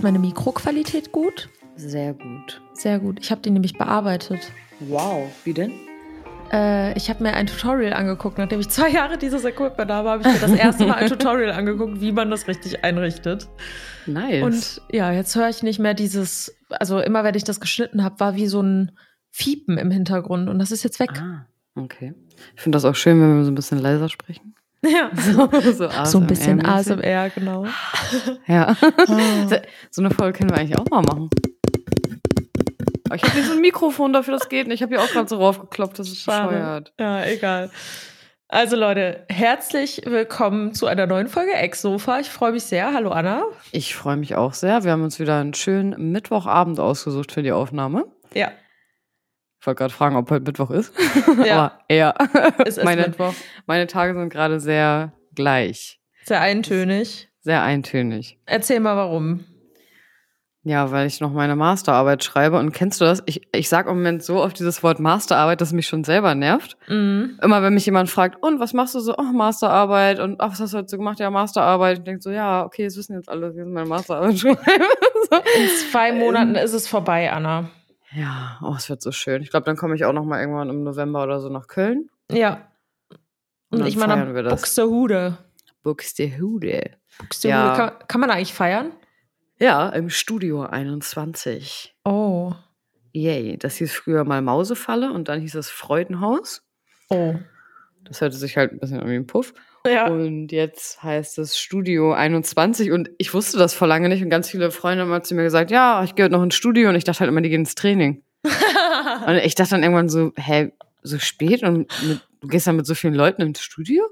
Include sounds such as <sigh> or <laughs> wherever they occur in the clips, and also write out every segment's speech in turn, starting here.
Ist meine Mikroqualität gut? Sehr gut. Sehr gut. Ich habe die nämlich bearbeitet. Wow, wie denn? Äh, ich habe mir ein Tutorial angeguckt. Nachdem ich zwei <laughs> Jahre dieses Equipment habe, habe ich mir das erste Mal ein <laughs> Tutorial angeguckt, wie man das richtig einrichtet. Nice. Und ja, jetzt höre ich nicht mehr dieses, also immer wenn ich das geschnitten habe, war wie so ein Fiepen im Hintergrund und das ist jetzt weg. ah, okay. Ich finde das auch schön, wenn wir so ein bisschen leiser sprechen. Ja. <laughs> So, so, So ein bisschen. ASMR, genau. Ja. <laughs> Ah. So eine Folge können wir eigentlich auch mal machen. Aber ich habe nicht so ein Mikrofon dafür, das geht nicht. Ich habe hier auch gerade so raufgekloppt, das ist Schade. bescheuert. Ja, egal. Also Leute, herzlich willkommen zu einer neuen Folge Ex-Sofa. Ich freue mich sehr. Hallo Anna. Ich freue mich auch sehr. Wir haben uns wieder einen schönen Mittwochabend ausgesucht für die Aufnahme. Ja, Ich wollte gerade fragen, ob heute Mittwoch ist. <laughs> Ja. Aber ja. es ist meine, Mittwoch. meine Tage sind gerade sehr gleich. Sehr eintönig. Sehr eintönig. Erzähl mal warum. Ja, weil ich noch meine Masterarbeit schreibe. Und kennst du das? Ich, ich sage im Moment so oft dieses Wort Masterarbeit, dass es mich schon selber nervt. Mhm. Immer wenn mich jemand fragt, und was machst du so? Oh, Masterarbeit. Und ach, was hast du heute so gemacht? Ja, Masterarbeit. Ich denke so, ja, okay, das wissen jetzt alle, ich jetzt meine Masterarbeit <laughs> schreibe. so. In zwei Monaten ist es vorbei, Anna. Ja, oh, es wird so schön. Ich glaube, dann komme ich auch noch mal irgendwann im November oder so nach Köln. Ja. Und, Und ich meine, feiern wir das. Buxtehude. Buxtehude. Buxtehude. Ja. Kann, kann man eigentlich feiern? Ja, im Studio 21. Oh. Yay. Das hieß früher mal Mausefalle und dann hieß es Freudenhaus. Oh. Das hörte sich halt ein bisschen an wie ein Puff. Ja. Und jetzt heißt es Studio 21 und ich wusste das vor lange nicht und ganz viele Freunde haben mal zu mir gesagt, ja, ich gehe heute noch ins Studio und ich dachte halt immer, die gehen ins Training. <laughs> Und ich dachte dann irgendwann so, hä, so spät und mit, du gehst dann mit so vielen Leuten ins Studio?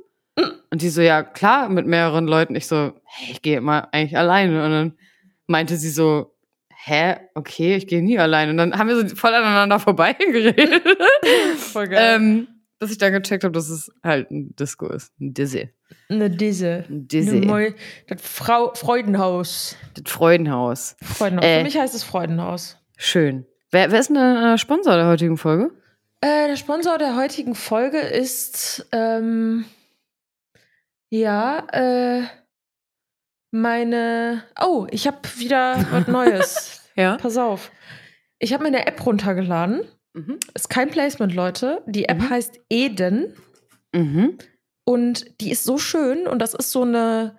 Und die so, ja, klar, mit mehreren Leuten. Ich so, hä, ich gehe immer eigentlich alleine. Und dann meinte sie so, hä, okay, ich gehe nie alleine. Und dann haben wir so voll aneinander <laughs> vorbeigeredet. Voll geil. ähm, dass ich dann gecheckt habe, dass es halt ein Disco ist. Ein Dizzy. Eine Disse. Ein Dizzy. Eine Das Frau Freudenhaus. Das Freudenhaus. Freudenhaus. Äh. Für mich heißt es Freudenhaus. Schön. Wer, wer ist denn der äh, Sponsor der heutigen Folge? Äh, der Sponsor der heutigen Folge ist ähm, ja äh, meine. Oh, ich habe wieder was <laughs> Neues. Ja. Pass auf. Ich habe mir eine App runtergeladen. Mhm. Ist kein Placement, Leute. Die App Mhm. heißt Eden. Mhm. Und die ist so schön und das ist so eine,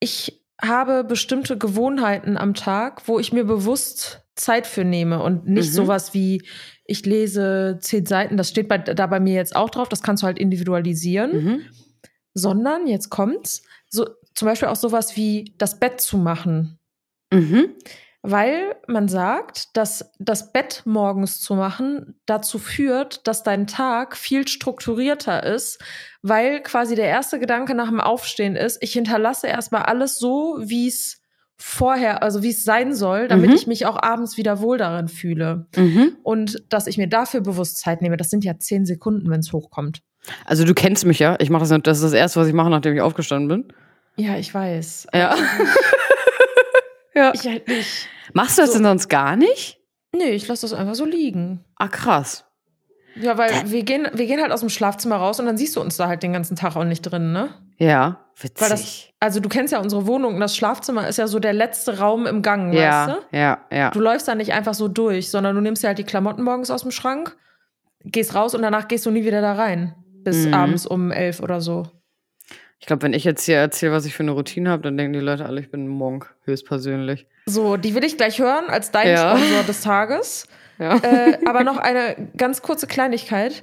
ich habe bestimmte Gewohnheiten am Tag, wo ich mir bewusst Zeit für nehme und nicht Mhm. sowas wie, ich lese zehn Seiten, das steht bei, da bei mir jetzt auch drauf, das kannst du halt individualisieren, Mhm. sondern jetzt kommt's, so, zum Beispiel auch sowas wie das Bett zu machen. Mhm. Weil man sagt, dass das Bett morgens zu machen dazu führt, dass dein Tag viel strukturierter ist, weil quasi der erste Gedanke nach dem Aufstehen ist, ich hinterlasse erstmal alles so, wie es vorher, also wie es sein soll, damit Mhm. ich mich auch abends wieder wohl darin fühle. Mhm. Und dass ich mir dafür bewusst Zeit nehme, das sind ja zehn Sekunden, wenn es hochkommt. Also du kennst mich ja. Ich mache das, das ist das erste, was ich mache, nachdem ich aufgestanden bin. Ja, ich weiß. Ja. <laughs> ja. Ich halt nicht. Machst du das So. denn sonst gar nicht? Nee, ich lasse das einfach so liegen. Ah, krass. Ja, weil wir gehen, wir gehen halt aus dem Schlafzimmer raus und dann siehst du uns da halt den ganzen Tag auch nicht drin, ne? Ja, witzig. Weil das, also du kennst ja unsere Wohnung und das Schlafzimmer ist ja so der letzte Raum im Gang, ja, weißt ja, ja. du? Du läufst da nicht einfach so durch, sondern du nimmst ja halt die Klamotten morgens aus dem Schrank, gehst raus und danach gehst du nie wieder da rein. Bis Mhm. abends um elf oder so. Ich glaube, wenn ich jetzt hier erzähle, was ich für eine Routine habe, dann denken die Leute alle, ich bin ein Monk, höchstpersönlich. So, die will ich gleich hören als dein Ja. Sponsor des Tages. Ja. äh, <laughs> aber noch eine ganz kurze Kleinigkeit.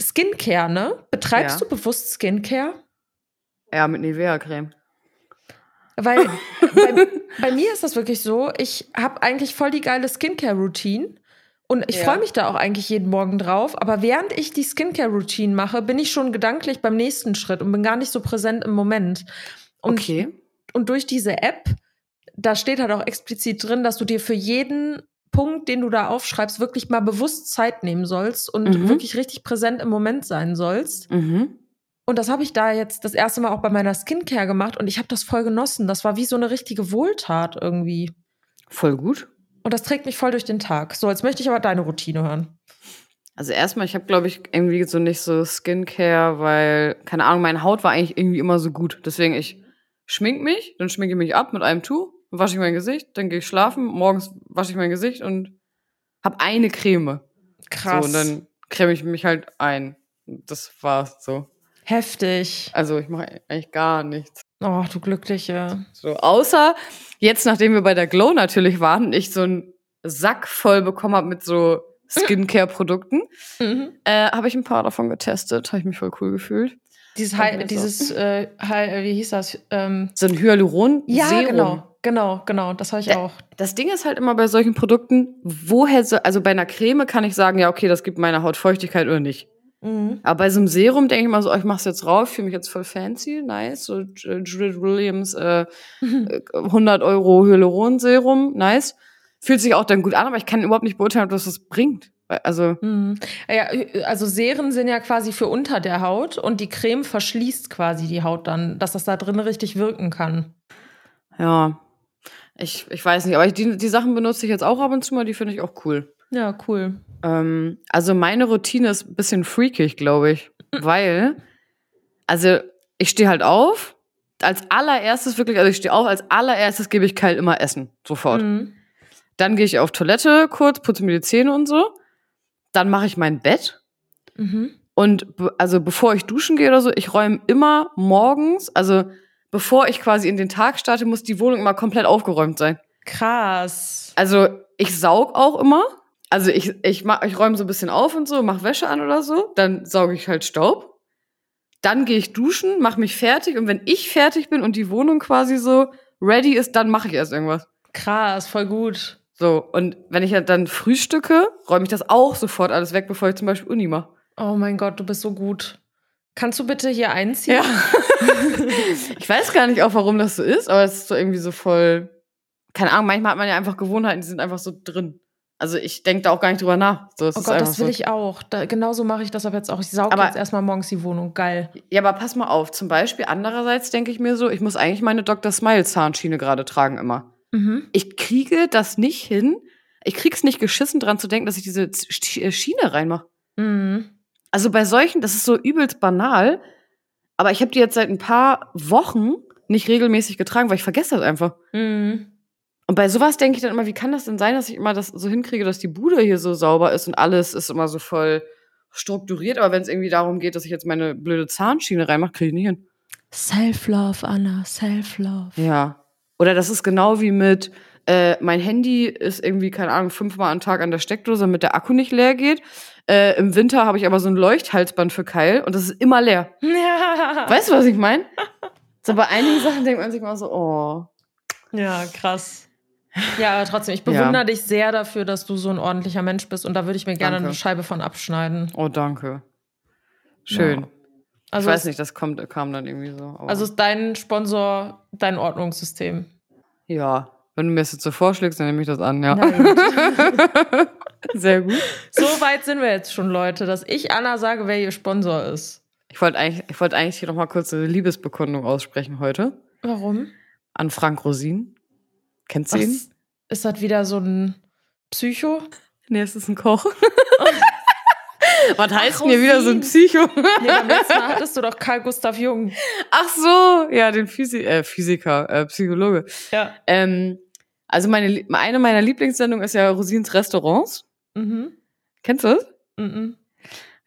Skincare, ne? Betreibst Ja. du bewusst Skincare? ja, mit Nivea-Creme. Weil <laughs> bei, bei mir ist das wirklich so, ich habe eigentlich voll die geile Skincare-Routine. Und ich Ja. freue mich da auch eigentlich jeden Morgen drauf. Aber während ich die Skincare-Routine mache, bin ich schon gedanklich beim nächsten Schritt und bin gar nicht so präsent im Moment. Und, Okay. und durch diese App, da steht halt auch explizit drin, dass du dir für jeden Punkt, den du da aufschreibst, wirklich mal bewusst Zeit nehmen sollst und Mhm. wirklich richtig präsent im Moment sein sollst. Mhm. Und das habe ich da jetzt das erste Mal auch bei meiner Skincare gemacht und ich habe das voll genossen. Das war wie so eine richtige Wohltat irgendwie. Voll gut. Und das trägt mich voll durch den Tag. So, jetzt möchte ich aber deine Routine hören. Also erstmal, ich habe, glaube ich, irgendwie so nicht so Skincare, weil, keine Ahnung, meine Haut war eigentlich irgendwie immer so gut. Deswegen, ich schmink mich, dann schminke ich mich ab mit einem Tuch, wasche ich mein Gesicht, dann gehe ich schlafen, morgens wasche ich mein Gesicht und habe eine Creme. Krass. So, und dann creme ich mich halt ein. Das war's so. Heftig. Also ich mache eigentlich gar nichts. Oh, du Glückliche. So, außer jetzt, nachdem wir bei der Glow natürlich waren, ich so einen Sack voll bekommen habe mit so Skincare-Produkten, <laughs> Mhm. äh, habe ich ein paar davon getestet. Habe ich mich voll cool gefühlt. Dieses, Hi- dieses äh, Hi- wie hieß das? Ähm, So ein Hyaluron-Serum. ja, genau. Genau, genau. Das habe ich auch. Das Ding ist halt immer bei solchen Produkten, woher so, also bei einer Creme kann ich sagen, ja, okay, das gibt meiner Haut Feuchtigkeit oder nicht. Mhm. Aber bei so einem Serum denke ich mal so, oh, ich mach's jetzt rauf, fühle mich jetzt voll fancy, nice. So Judith Williams, äh, äh, 100 Euro Hyaluron-Serum, nice. Fühlt sich auch dann gut an, aber ich kann überhaupt nicht beurteilen, ob das was bringt. Also, Mhm. Ja, also Serien sind ja quasi für unter der Haut und die Creme verschließt quasi die Haut dann, dass das da drin richtig wirken kann. ja. Ich, ich weiß nicht, aber ich, die, die Sachen benutze ich jetzt auch ab und zu mal, die finde ich auch cool. Ja, cool. Ähm, also meine Routine ist ein bisschen freakig, glaube ich. <laughs> Weil, also ich stehe halt auf. Als allererstes wirklich, also ich stehe auf, als allererstes gebe ich Kyle immer Essen. Sofort. Mhm. Dann gehe ich auf Toilette kurz, putze mir die Zähne und so. Dann mache ich mein Bett. Mhm. Und be also bevor ich duschen gehe oder so, ich räume immer morgens, also bevor ich quasi in den Tag starte, muss die Wohnung immer komplett aufgeräumt sein. Krass. Also ich saug auch immer. Also ich, ich, mach, ich räume so ein bisschen auf und so, mach Wäsche an oder so. Dann sauge ich halt Staub. Dann gehe ich duschen, mache mich fertig. Und wenn ich fertig bin und die Wohnung quasi so ready ist, dann mache ich erst irgendwas. Krass, voll gut. So, und wenn ich dann frühstücke, räume ich das auch sofort alles weg, bevor ich zum Beispiel Uni mache. Oh mein Gott, du bist so gut. Kannst du bitte hier einziehen? Ja. <laughs> ich weiß gar nicht auch, warum das so ist, aber es ist so irgendwie so voll. Keine Ahnung, manchmal hat man ja einfach Gewohnheiten, die sind einfach so drin. Also ich denke da auch gar nicht drüber nach. So, es Oh Gott, das will so. ich auch. Da, genauso mache ich das ab jetzt auch. Ich sauge Aber- jetzt erstmal morgens die Wohnung. Geil. Ja, aber pass mal auf. Zum Beispiel, andererseits denke ich mir so, ich muss eigentlich meine Dr. Smile Zahnschiene gerade tragen immer. Mhm. Ich kriege das nicht hin. Ich krieg's nicht geschissen dran zu denken, dass ich diese Sch- Schiene reinmache. Mhm. Also bei solchen, das ist so übelst banal, aber ich habe die jetzt seit ein paar Wochen nicht regelmäßig getragen, weil ich vergesse das einfach. Mhm. Und bei sowas denke ich dann immer, wie kann das denn sein, dass ich immer das so hinkriege, dass die Bude hier so sauber ist und alles ist immer so voll strukturiert, aber wenn es irgendwie darum geht, dass ich jetzt meine blöde Zahnschiene reinmache, kriege ich nicht hin. Self-Love, Anna, Self-Love. Ja. Oder das ist genau wie mit, äh, mein Handy ist irgendwie, keine Ahnung, fünfmal am Tag an der Steckdose, damit der Akku nicht leer geht. Äh, Im Winter habe ich aber so ein Leuchthalsband für Keil und das ist immer leer. <laughs> Ja. Weißt du, was ich meine? So bei einigen Sachen denkt man sich mal so, oh. ja, krass. Ja, aber trotzdem, ich bewundere dich sehr dafür, dass du so ein ordentlicher Mensch bist und da würde ich mir gerne Danke. eine Scheibe von abschneiden. Oh, danke. Schön. Ja. Also ich weiß nicht, das kommt, kam dann irgendwie so. Also ist dein Sponsor dein Ordnungssystem? ja, wenn du mir das jetzt so vorschlägst, dann nehme ich das an, ja. Gut. <laughs> Sehr gut. so weit sind wir jetzt schon, Leute, dass ich Anna sage, wer ihr Sponsor ist. Ich wollte eigentlich, ich wollte eigentlich hier noch mal kurz eine Liebesbekundung aussprechen heute Warum? an Frank Rosin. Kennst du ihn? Was, ist das wieder so ein Psycho? Nee, es ist ein Koch. <laughs> <laughs> Was heißt Ach, hier wieder so ein. Psycho? Nee, beim letzten Mal <laughs> hattest du doch Karl Gustav Jung. Ach so, ja, den Physi äh, Physiker, äh, Psychologe. Ja. Ähm, also meine, eine meiner Lieblingssendungen ist ja Rosins Restaurants. Mhm. Kennst du das? Mhm.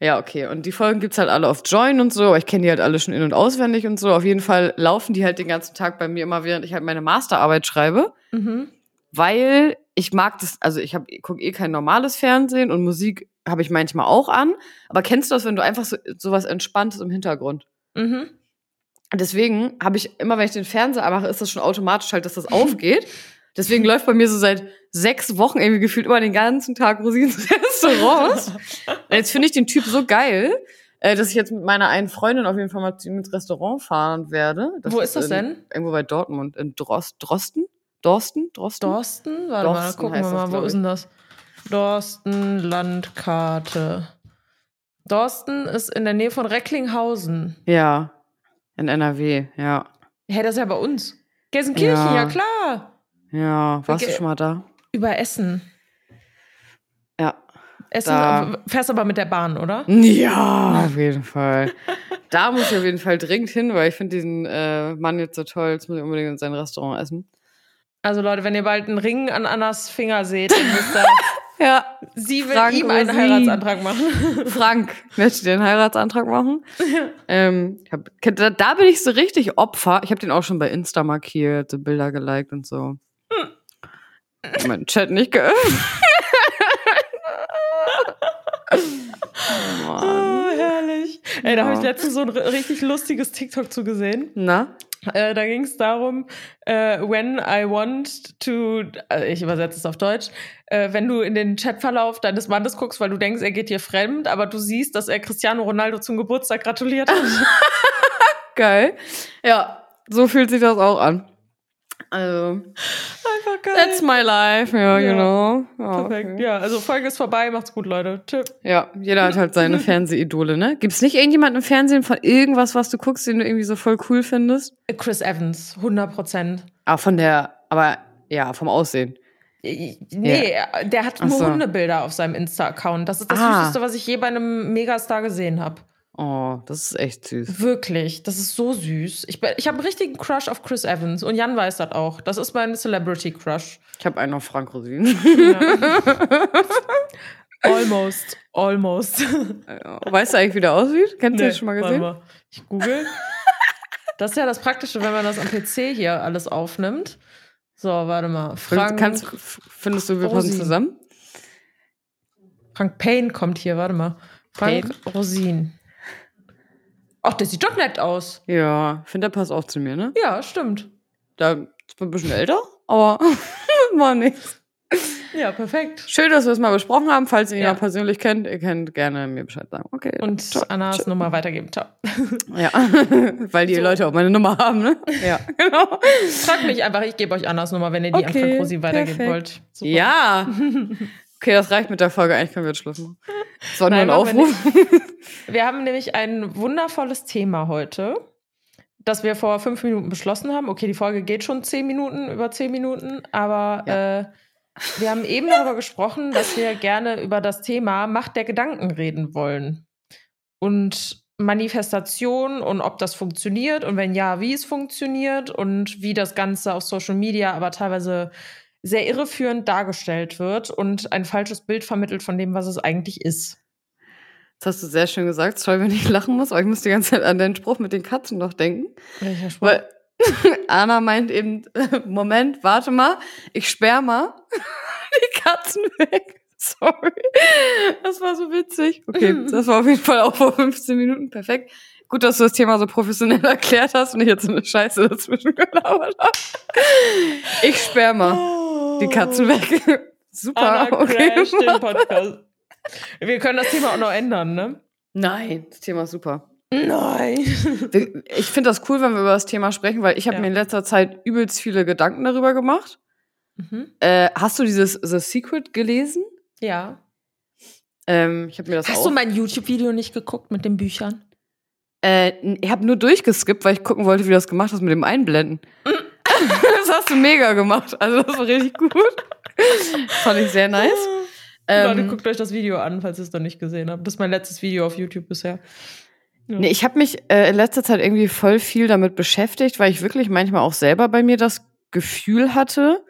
Ja, okay. Und die Folgen gibt's halt alle auf Join und so, aber ich kenne die halt alle schon in- und auswendig und so. Auf jeden Fall laufen die halt den ganzen Tag bei mir immer, während ich halt meine Masterarbeit schreibe. Mhm. Weil ich mag das, also ich gucke eh kein normales Fernsehen und Musik habe ich manchmal auch an. Aber kennst du das, wenn du einfach so sowas Entspanntes im Hintergrund? Mhm. Deswegen habe ich immer, wenn ich den Fernseher mache, ist das schon automatisch halt, dass das <laughs> aufgeht. Deswegen läuft bei mir so seit sechs Wochen irgendwie gefühlt immer den ganzen Tag Rosins <laughs> Restaurants. Jetzt finde ich den Typ so geil, äh, dass ich jetzt mit meiner einen Freundin auf jeden Fall mal ins Restaurant fahren werde. Wo ist das in, denn? Irgendwo bei Dortmund. In Drost, Drosten? Dorsten? Drosten? Dorsten? Warte mal, Dorsten gucken wir das, mal, wo ist denn das? Dorsten, Landkarte. Dorsten ist in der Nähe von Recklinghausen. Ja. In NRW, ja. Hey, das ist ja bei uns. Gelsenkirchen, ja, Ja. klar. Ja, warst du schon mal da? Über Essen. Ja. Essen, Da- fährst aber mit der Bahn, oder? Ja, auf jeden Fall. <laughs> Da muss ich auf jeden Fall dringend hin, weil ich finde diesen äh, Mann jetzt so toll. Jetzt muss ich unbedingt in sein Restaurant essen. Also Leute, wenn ihr bald einen Ring an Annas Finger seht, dann wisst ihr, <laughs> Ja. sie will Frank ihm einen. Heiratsantrag machen. <laughs> Frank, möchte dir einen Heiratsantrag machen? ähm, ich hab, da, da bin ich so richtig Opfer. Ich habe den auch schon bei Insta markiert, so Bilder geliked und so. Mein Chat nicht geöffnet. oh. <laughs> Oh, herrlich. Ey, da habe ich Ja. letztens so ein ri- richtig lustiges TikTok zu gesehen. Na? Äh, da ging es darum, äh, when I want to, äh, ich übersetze es auf Deutsch, äh, wenn du in den Chatverlauf deines Mannes guckst, weil du denkst, er geht dir fremd, aber du siehst, dass er Cristiano Ronaldo zum Geburtstag gratuliert hat. <laughs> Geil. Ja, so fühlt sich das auch an. Also, Einfach geil. that's my life, ja, Ja. genau. Ja, Perfekt. okay. Ja, also Folge ist vorbei, macht's gut, Leute. Tschüss. Ja, jeder hat halt seine <laughs> Fernsehidole, ne? Gibt's nicht irgendjemanden im Fernsehen von irgendwas, was du guckst, den du irgendwie so voll cool findest? Chris Evans, 100 Prozent. Ah, von der, aber ja, vom Aussehen. Nee, der hat nur so. Hundebilder auf seinem Insta-Account. Das ist das Ah. Süßeste, was ich je bei einem Megastar gesehen habe. Oh, das ist echt süß. Wirklich, das ist so süß. Ich, ich habe einen richtigen Crush auf Chris Evans und Jan weiß das auch. Das ist mein Celebrity-Crush. Ich habe einen auf Frank Rosin. <laughs> Almost, almost. weißt du eigentlich, wie der aussieht? Kennst du Nee, das schon mal gesehen? mal. Ich google. Das ist ja das Praktische, wenn man das am PC hier alles aufnimmt. So, warte mal. Frank, Kannst, findest du, wir passen zusammen? Frank Payne kommt hier, warte mal. Frank Rosin. Ach, der sieht doch nett aus. Ja, finde der passt auch zu mir, ne? Ja, stimmt. Da ist man ein bisschen älter, aber <laughs> war nichts. Ja, perfekt. Schön, dass wir es mal besprochen haben. Falls ihr ihn Ja. ja. persönlich kennt, ihr könnt gerne mir Bescheid sagen. Okay. Und ciao, Annas ciao. Nummer weitergeben. Ciao. Ja, <laughs> weil die So. Leute auch meine Nummer haben, ne? Ja, <laughs> genau. Fragt mich einfach, ich gebe euch Annas Nummer, wenn ihr die Okay, an Frank Rosi weitergeben perfekt. wollt. Super. Ja. Okay, das reicht mit der Folge. Eigentlich können wir jetzt Schluss machen. Das war nur Nein, ein machen wir Aufruf. Wir haben nämlich ein wundervolles Thema heute, das wir vor fünf Minuten beschlossen haben. Okay, die Folge geht schon zehn Minuten, über zehn Minuten, aber äh, wir haben eben darüber gesprochen, dass wir gerne über das Thema Macht der Gedanken reden wollen. Und Manifestation und ob das funktioniert und wenn ja, wie es funktioniert und wie das Ganze auf Social Media aber teilweise sehr irreführend dargestellt wird und ein falsches Bild vermittelt von dem, was es eigentlich ist. Das hast du sehr schön gesagt. Sorry, wenn ich lachen muss, aber ich muss die ganze Zeit an den Spruch mit den Katzen noch denken. Welcher Spruch? Weil <laughs> Anna meint eben, <laughs> Moment, warte mal, ich sperr mal <laughs> die Katzen weg. Sorry. Das war so witzig. Okay, das war auf jeden Fall auch vor 15 Minuten. Perfekt. Gut, dass du das Thema so professionell erklärt hast und ich jetzt so eine Scheiße dazwischen gelabert habe. Ich sperr mal die Katzen weg. <laughs> Super, Anna okay. crasht den <laughs> Podcast. Wir können das Thema auch noch ändern, ne? Nein, das Thema ist super. Nein. <laughs> Ich finde das cool, wenn wir über das Thema sprechen, weil ich habe Ja. mir in letzter Zeit übelst viele Gedanken darüber gemacht. Mhm. Äh, hast du dieses The Secret gelesen? Ja. Ähm, ich habe mir das Hast auch. du mein YouTube-Video nicht geguckt mit den Büchern? äh, ich habe nur durchgeskippt, weil ich gucken wollte, wie du das gemacht hast mit dem Einblenden. Das hast du mega gemacht. Also das war richtig gut. Fand ich sehr nice. Leute, Ähm, guckt euch das Video an, falls ihr es noch nicht gesehen habt. Das ist mein letztes Video auf YouTube bisher. Ja. Nee, ich habe mich äh, in letzter Zeit irgendwie voll viel damit beschäftigt, weil ich wirklich manchmal auch selber bei mir das Gefühl hatte,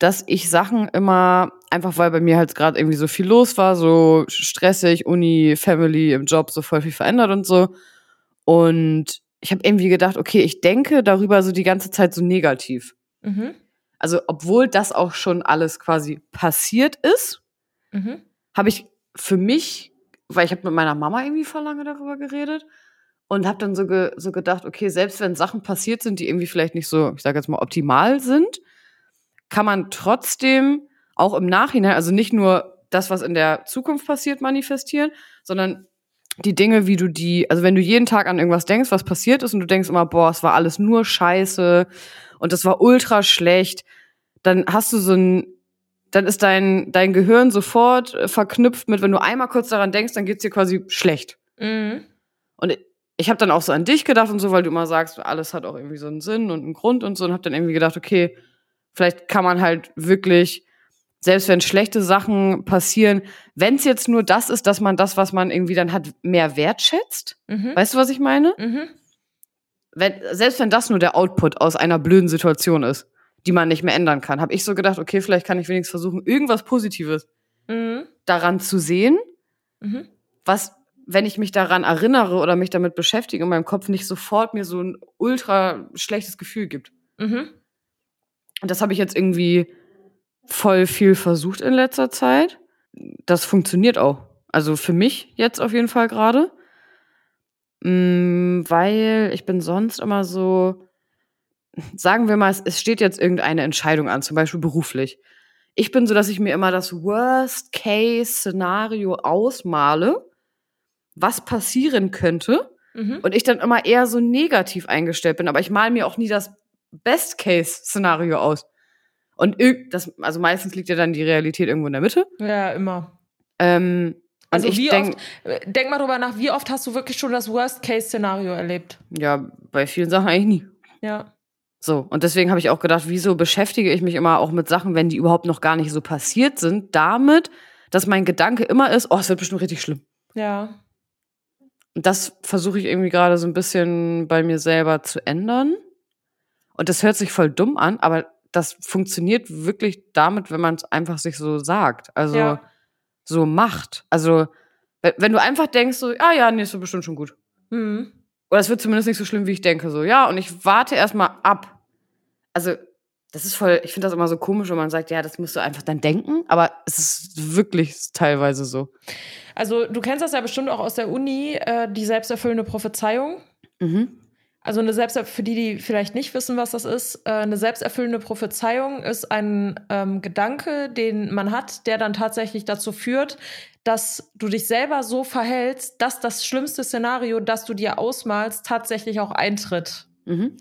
dass ich Sachen immer, einfach weil bei mir halt gerade irgendwie so viel los war, so stressig, Uni, Family, im Job, so voll viel verändert und so. Und ich habe irgendwie gedacht, okay, ich denke darüber so die ganze Zeit so negativ. Mhm. Also, obwohl das auch schon alles quasi passiert ist, Mhm. habe ich für mich, weil ich habe mit meiner Mama irgendwie vor lange darüber geredet und habe dann so, ge, so gedacht, okay, selbst wenn Sachen passiert sind, die irgendwie vielleicht nicht so, ich sage jetzt mal, optimal sind, kann man trotzdem auch im Nachhinein, also nicht nur das, was in der Zukunft passiert, manifestieren, sondern die Dinge, wie du die, also wenn du jeden Tag an irgendwas denkst, was passiert ist und du denkst immer, boah, es war alles nur scheiße und das war ultra schlecht, dann hast du so ein, dann ist dein, dein Gehirn sofort äh, verknüpft mit, wenn du einmal kurz daran denkst, dann geht's dir quasi schlecht. Mhm. Und ich habe dann auch so an dich gedacht und so, weil du immer sagst, alles hat auch irgendwie so einen Sinn und einen Grund und so und habe dann irgendwie gedacht, okay, vielleicht kann man halt wirklich, selbst wenn schlechte Sachen passieren, wenn es jetzt nur das ist, dass man das, was man irgendwie dann hat, mehr wertschätzt. Mhm. Weißt du, was ich meine? Mhm. Wenn, selbst wenn das nur der Output aus einer blöden Situation ist, die man nicht mehr ändern kann. Habe ich so gedacht, okay, vielleicht kann ich wenigstens versuchen, irgendwas Positives Mhm. daran zu sehen, Mhm. was, wenn ich mich daran erinnere oder mich damit beschäftige, in meinem Kopf nicht sofort mir so ein ultra schlechtes Gefühl gibt. Mhm. Und das habe ich jetzt irgendwie voll viel versucht in letzter Zeit. Das funktioniert auch. Also für mich jetzt auf jeden Fall gerade. Mm, Weil ich bin sonst immer so, sagen wir mal, es- es steht jetzt irgendeine Entscheidung an, zum Beispiel beruflich. Ich bin so, dass ich mir immer das Worst-Case-Szenario ausmale, was passieren könnte. Mhm. Und ich dann immer eher so negativ eingestellt bin. Aber ich male mir auch nie das Best-Case-Szenario aus. Und das, also meistens liegt ja dann die Realität irgendwo in der Mitte. Ja, immer. Ähm, Also ich wie denke, oft, äh, denk mal drüber nach, wie oft hast du wirklich schon das Worst-Case-Szenario erlebt? ja, bei vielen Sachen eigentlich nie. Ja. So, und deswegen habe ich auch gedacht, wieso beschäftige ich mich immer auch mit Sachen, wenn die überhaupt noch gar nicht so passiert sind, damit, dass mein Gedanke immer ist, oh, es wird bestimmt richtig schlimm. Ja. Und das versuche ich irgendwie gerade so ein bisschen bei mir selber zu ändern. Und das hört sich voll dumm an, aber das funktioniert wirklich damit, wenn man es einfach sich so sagt. Also Ja. so macht. Also, we- wenn du einfach denkst, so, ah ja, nee, ist doch bestimmt schon gut. Mhm. Oder es wird zumindest nicht so schlimm, wie ich denke. So, ja, und ich warte erstmal ab. Also, das ist voll, ich finde das immer so komisch, wenn man sagt, ja, das musst du einfach dann denken, aber es ist wirklich teilweise so. Also du kennst das ja bestimmt auch aus der Uni, äh, die selbsterfüllende Prophezeiung. Mhm. Also eine Selbst für die, die vielleicht nicht wissen, was das ist, äh, eine selbsterfüllende Prophezeiung ist ein ähm, Gedanke, den man hat, der dann tatsächlich dazu führt, dass du dich selber so verhältst, dass das schlimmste Szenario, das du dir ausmalst, tatsächlich auch eintritt. Mhm.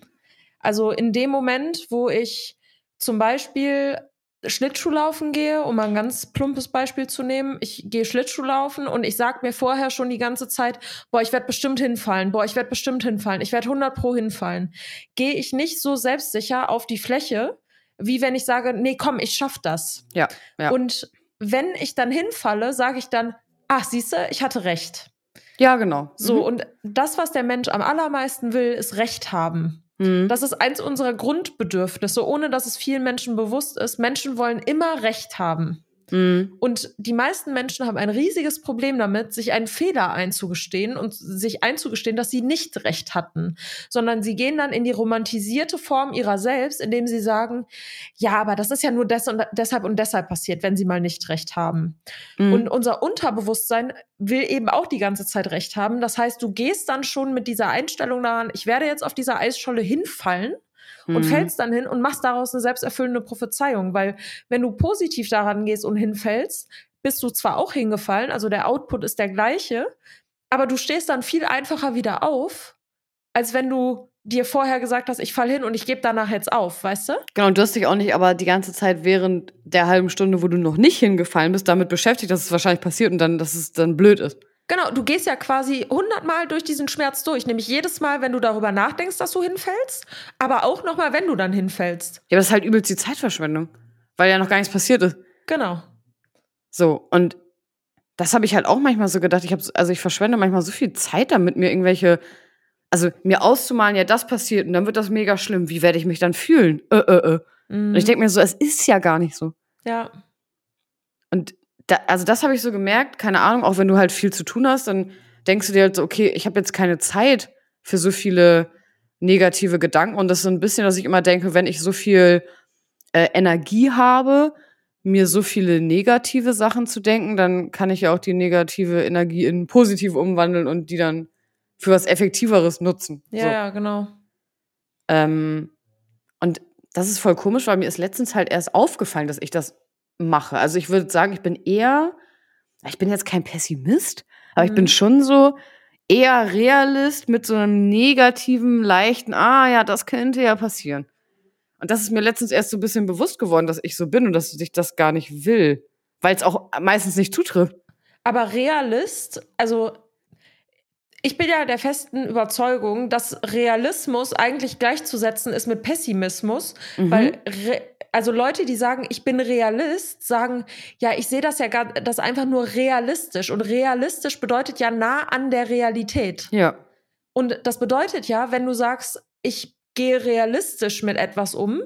Also in dem Moment, wo ich zum Beispiel Schlittschuhlaufen gehe, um mal ein ganz plumpes Beispiel zu nehmen, ich gehe Schlittschuhlaufen und ich sag mir vorher schon die ganze Zeit, boah, ich werde bestimmt hinfallen, boah, ich werde bestimmt hinfallen, ich werde 100 pro hinfallen, gehe ich nicht so selbstsicher auf die Fläche, wie wenn ich sage, nee, komm, ich schaff das. Ja, ja. Und wenn ich dann hinfalle, sage ich dann, ach, siehste, ich hatte recht. Ja, genau. So, und das, was der Mensch am allermeisten will, ist Recht haben. Mhm. Das ist eins unserer Grundbedürfnisse, ohne dass es vielen Menschen bewusst ist. Menschen wollen immer Recht haben. Mhm. Und die meisten Menschen haben ein riesiges Problem damit, sich einen Fehler einzugestehen und sich einzugestehen, dass sie nicht recht hatten, sondern sie gehen dann in die romantisierte Form ihrer selbst, indem sie sagen, ja, aber das ist ja nur des und deshalb und deshalb passiert, wenn sie mal nicht recht haben. Mhm. Und unser Unterbewusstsein will eben auch die ganze Zeit recht haben. Das heißt, du gehst dann schon mit dieser Einstellung daran, ich werde jetzt auf dieser Eisscholle hinfallen und Mhm. fällst dann hin und machst daraus eine selbsterfüllende Prophezeiung. Weil wenn du positiv daran gehst und hinfällst, bist du zwar auch hingefallen, also der Output ist der gleiche, aber du stehst dann viel einfacher wieder auf, als wenn du dir vorher gesagt hast, ich fall hin und ich gebe danach jetzt auf, weißt du? Genau, und du hast dich auch nicht aber die ganze Zeit während der halben Stunde, wo du noch nicht hingefallen bist, damit beschäftigt, dass es wahrscheinlich passiert und dann, dass es dann blöd ist. Genau, du gehst ja quasi hundertmal durch diesen Schmerz durch, nämlich jedes Mal, wenn du darüber nachdenkst, dass du hinfällst, aber auch nochmal, wenn du dann hinfällst. Ja, aber das ist halt übelst die Zeitverschwendung, weil ja noch gar nichts passiert ist. Genau. So, und das habe ich halt auch manchmal so gedacht. Ich habe, also ich verschwende manchmal so viel Zeit damit, mir irgendwelche, also mir auszumalen, ja, das passiert und dann wird das mega schlimm. Wie werde ich mich dann fühlen? Äh, äh, äh. Mhm. Und ich denke mir so, es ist ja gar nicht so. ja. Und da, also das habe ich so gemerkt, keine Ahnung, auch wenn du halt viel zu tun hast, dann denkst du dir halt so, okay, ich habe jetzt keine Zeit für so viele negative Gedanken. Und das ist so ein bisschen, dass ich immer denke, wenn ich so viel äh, Energie habe, mir so viele negative Sachen zu denken, dann kann ich ja auch die negative Energie in positive umwandeln und die dann für was Effektiveres nutzen. Ja, so. ja, genau. Ähm, und das ist voll komisch, weil mir ist letztens halt erst aufgefallen, dass ich das mache. Also ich würde sagen, ich bin eher, ich bin jetzt kein Pessimist, aber ich bin Mhm. schon so eher Realist mit so einem negativen, leichten, ah ja, das könnte ja passieren. Und das ist mir letztens erst so ein bisschen bewusst geworden, dass ich so bin und dass ich das gar nicht will, weil es auch meistens nicht zutrifft. Aber Realist, also ich bin ja der festen Überzeugung, dass Realismus eigentlich gleichzusetzen ist mit Pessimismus, Mhm. weil re also Leute, die sagen, ich bin Realist, sagen, ja, ich sehe das ja gar, das einfach nur realistisch und realistisch bedeutet ja nah an der Realität. ja. Und das bedeutet ja, wenn du sagst, ich gehe realistisch mit etwas um,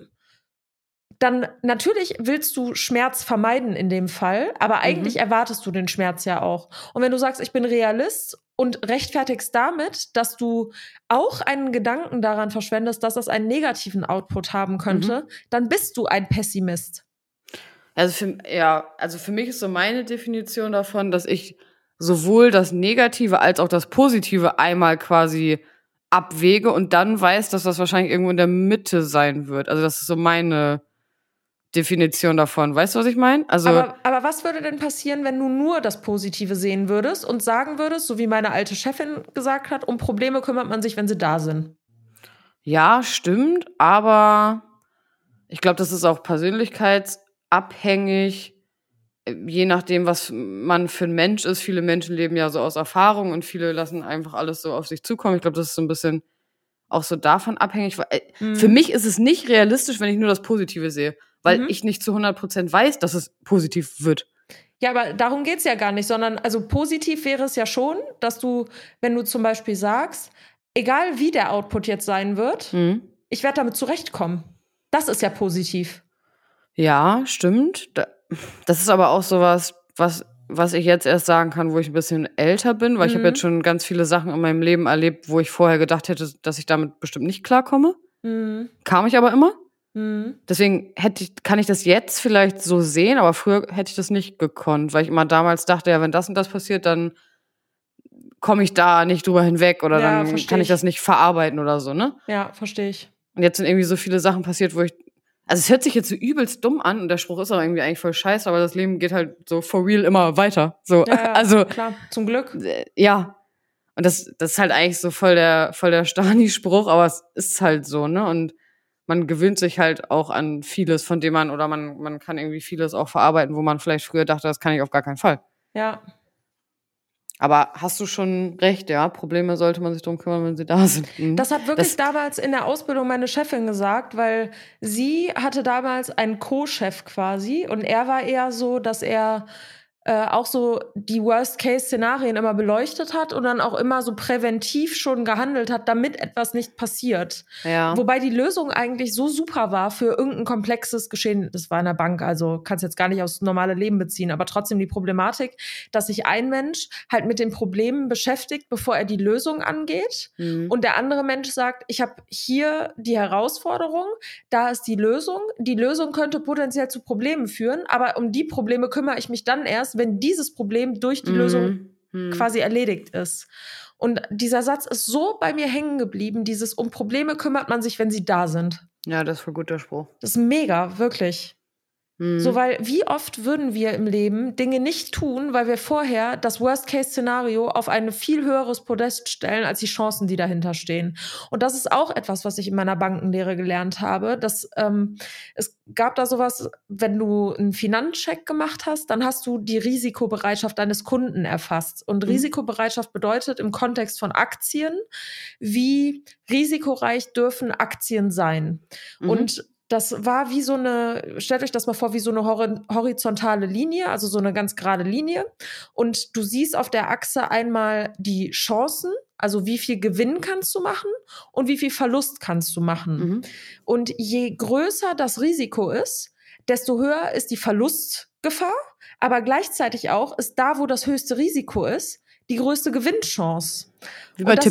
dann natürlich willst du Schmerz vermeiden in dem Fall, aber eigentlich Mhm. erwartest du den Schmerz ja auch. Und wenn du sagst, ich bin Realist und rechtfertigst damit, dass du auch einen Gedanken daran verschwendest, dass das einen negativen Output haben könnte, dann bist du ein Pessimist. Also für, ja, also für mich ist so meine Definition davon, dass ich sowohl das Negative als auch das Positive einmal quasi abwäge und dann weiß, dass das wahrscheinlich irgendwo in der Mitte sein wird. Also das ist so meine Definition davon. Weißt du, was ich meine? Also Aber, aber was würde denn passieren, wenn du nur das Positive sehen würdest und sagen würdest, so wie meine alte Chefin gesagt hat, um Probleme kümmert man sich, wenn sie da sind? ja, stimmt, aber ich glaube, das ist auch persönlichkeitsabhängig, je nachdem, was man für ein Mensch ist. Viele Menschen leben ja so aus Erfahrung und viele lassen einfach alles so auf sich zukommen. Ich glaube, das ist so ein bisschen auch so davon abhängig. äh, Mhm. Für mich ist es nicht realistisch, wenn ich nur das Positive sehe, weil Mhm. ich nicht zu 100% weiß, dass es positiv wird. Ja, aber darum geht's ja gar nicht, sondern also positiv wäre es ja schon, dass du, wenn du zum Beispiel sagst, egal wie der Output jetzt sein wird, Mhm. ich werde damit zurechtkommen. Das ist ja positiv. Ja, stimmt. Da- Das ist aber auch sowas, was, was ich jetzt erst sagen kann, wo ich ein bisschen älter bin, weil ich habe Mhm. jetzt schon ganz viele Sachen in meinem Leben erlebt, wo ich vorher gedacht hätte, dass ich damit bestimmt nicht klarkomme. Mhm. Kam ich aber immer. Mhm. Deswegen hätte ich, kann ich das jetzt vielleicht so sehen, aber früher hätte ich das nicht gekonnt, weil ich immer damals dachte, ja, wenn das und das passiert, dann komme ich da nicht drüber hinweg oder Ja, dann kann ich ich. das nicht verarbeiten oder so, ne? Ja, verstehe ich. Und jetzt sind irgendwie so viele Sachen passiert, wo ich. Also es hört sich jetzt so übelst dumm an und der Spruch ist auch irgendwie eigentlich voll scheiße, aber das Leben geht halt so for real immer weiter. So. Ja, ja, <laughs> Also, klar, zum Glück. äh, ja. Und das, das ist halt eigentlich so voll der, voll der <laughs> Stani-Spruch, aber es ist halt so, ne? Und man gewöhnt sich halt auch an vieles, von dem man, oder man, man kann irgendwie vieles auch verarbeiten, wo man vielleicht früher dachte, das kann ich auf gar keinen Fall. Ja. Aber hast du schon recht, ja? Probleme sollte man sich drum kümmern, wenn sie da sind. Mhm. Das hat wirklich Das- damals in der Ausbildung meine Chefin gesagt, weil sie hatte damals einen Co-Chef quasi und er war eher so, dass er äh, auch so die Worst-Case-Szenarien immer beleuchtet hat und dann auch immer so präventiv schon gehandelt hat, damit etwas nicht passiert. ja. Wobei die Lösung eigentlich so super war für irgendein komplexes Geschehen. Das war in der Bank, also kannst jetzt gar nicht aufs normale Leben beziehen, aber trotzdem die Problematik, dass sich ein Mensch halt mit den Problemen beschäftigt, bevor er die Lösung angeht. Mhm. Und der andere Mensch sagt, ich habe hier die Herausforderung, da ist die Lösung. Die Lösung könnte potenziell zu Problemen führen, aber um die Probleme kümmere ich mich dann erst, wenn dieses Problem durch die Lösung Mhm. quasi erledigt ist. Und dieser Satz ist so bei mir hängen geblieben, dieses um Probleme kümmert man sich, wenn sie da sind. Ja, das ist voll guter Spruch. Das ist mega, wirklich. Mhm. So, weil wie oft würden wir im Leben Dinge nicht tun, weil wir vorher das Worst-Case-Szenario auf ein viel höheres Podest stellen als die Chancen, die dahinter stehen. Und das ist auch etwas, was ich in meiner Bankenlehre gelernt habe. Dass, ähm, es gab da sowas, wenn du einen Finanzcheck gemacht hast, dann hast du die Risikobereitschaft deines Kunden erfasst. Und Mhm. Risikobereitschaft bedeutet im Kontext von Aktien, wie risikoreich dürfen Aktien sein. Mhm. Und das war wie so eine, stellt euch das mal vor, wie so eine hori horizontale Linie, also so eine ganz gerade Linie. Und du siehst auf der Achse einmal die Chancen, also wie viel Gewinn kannst du machen und wie viel Verlust kannst du machen. Mhm. Und je größer das Risiko ist, desto höher ist die Verlustgefahr, aber gleichzeitig auch ist da, wo das höchste Risiko ist, die größte Gewinnchance. Wie bei das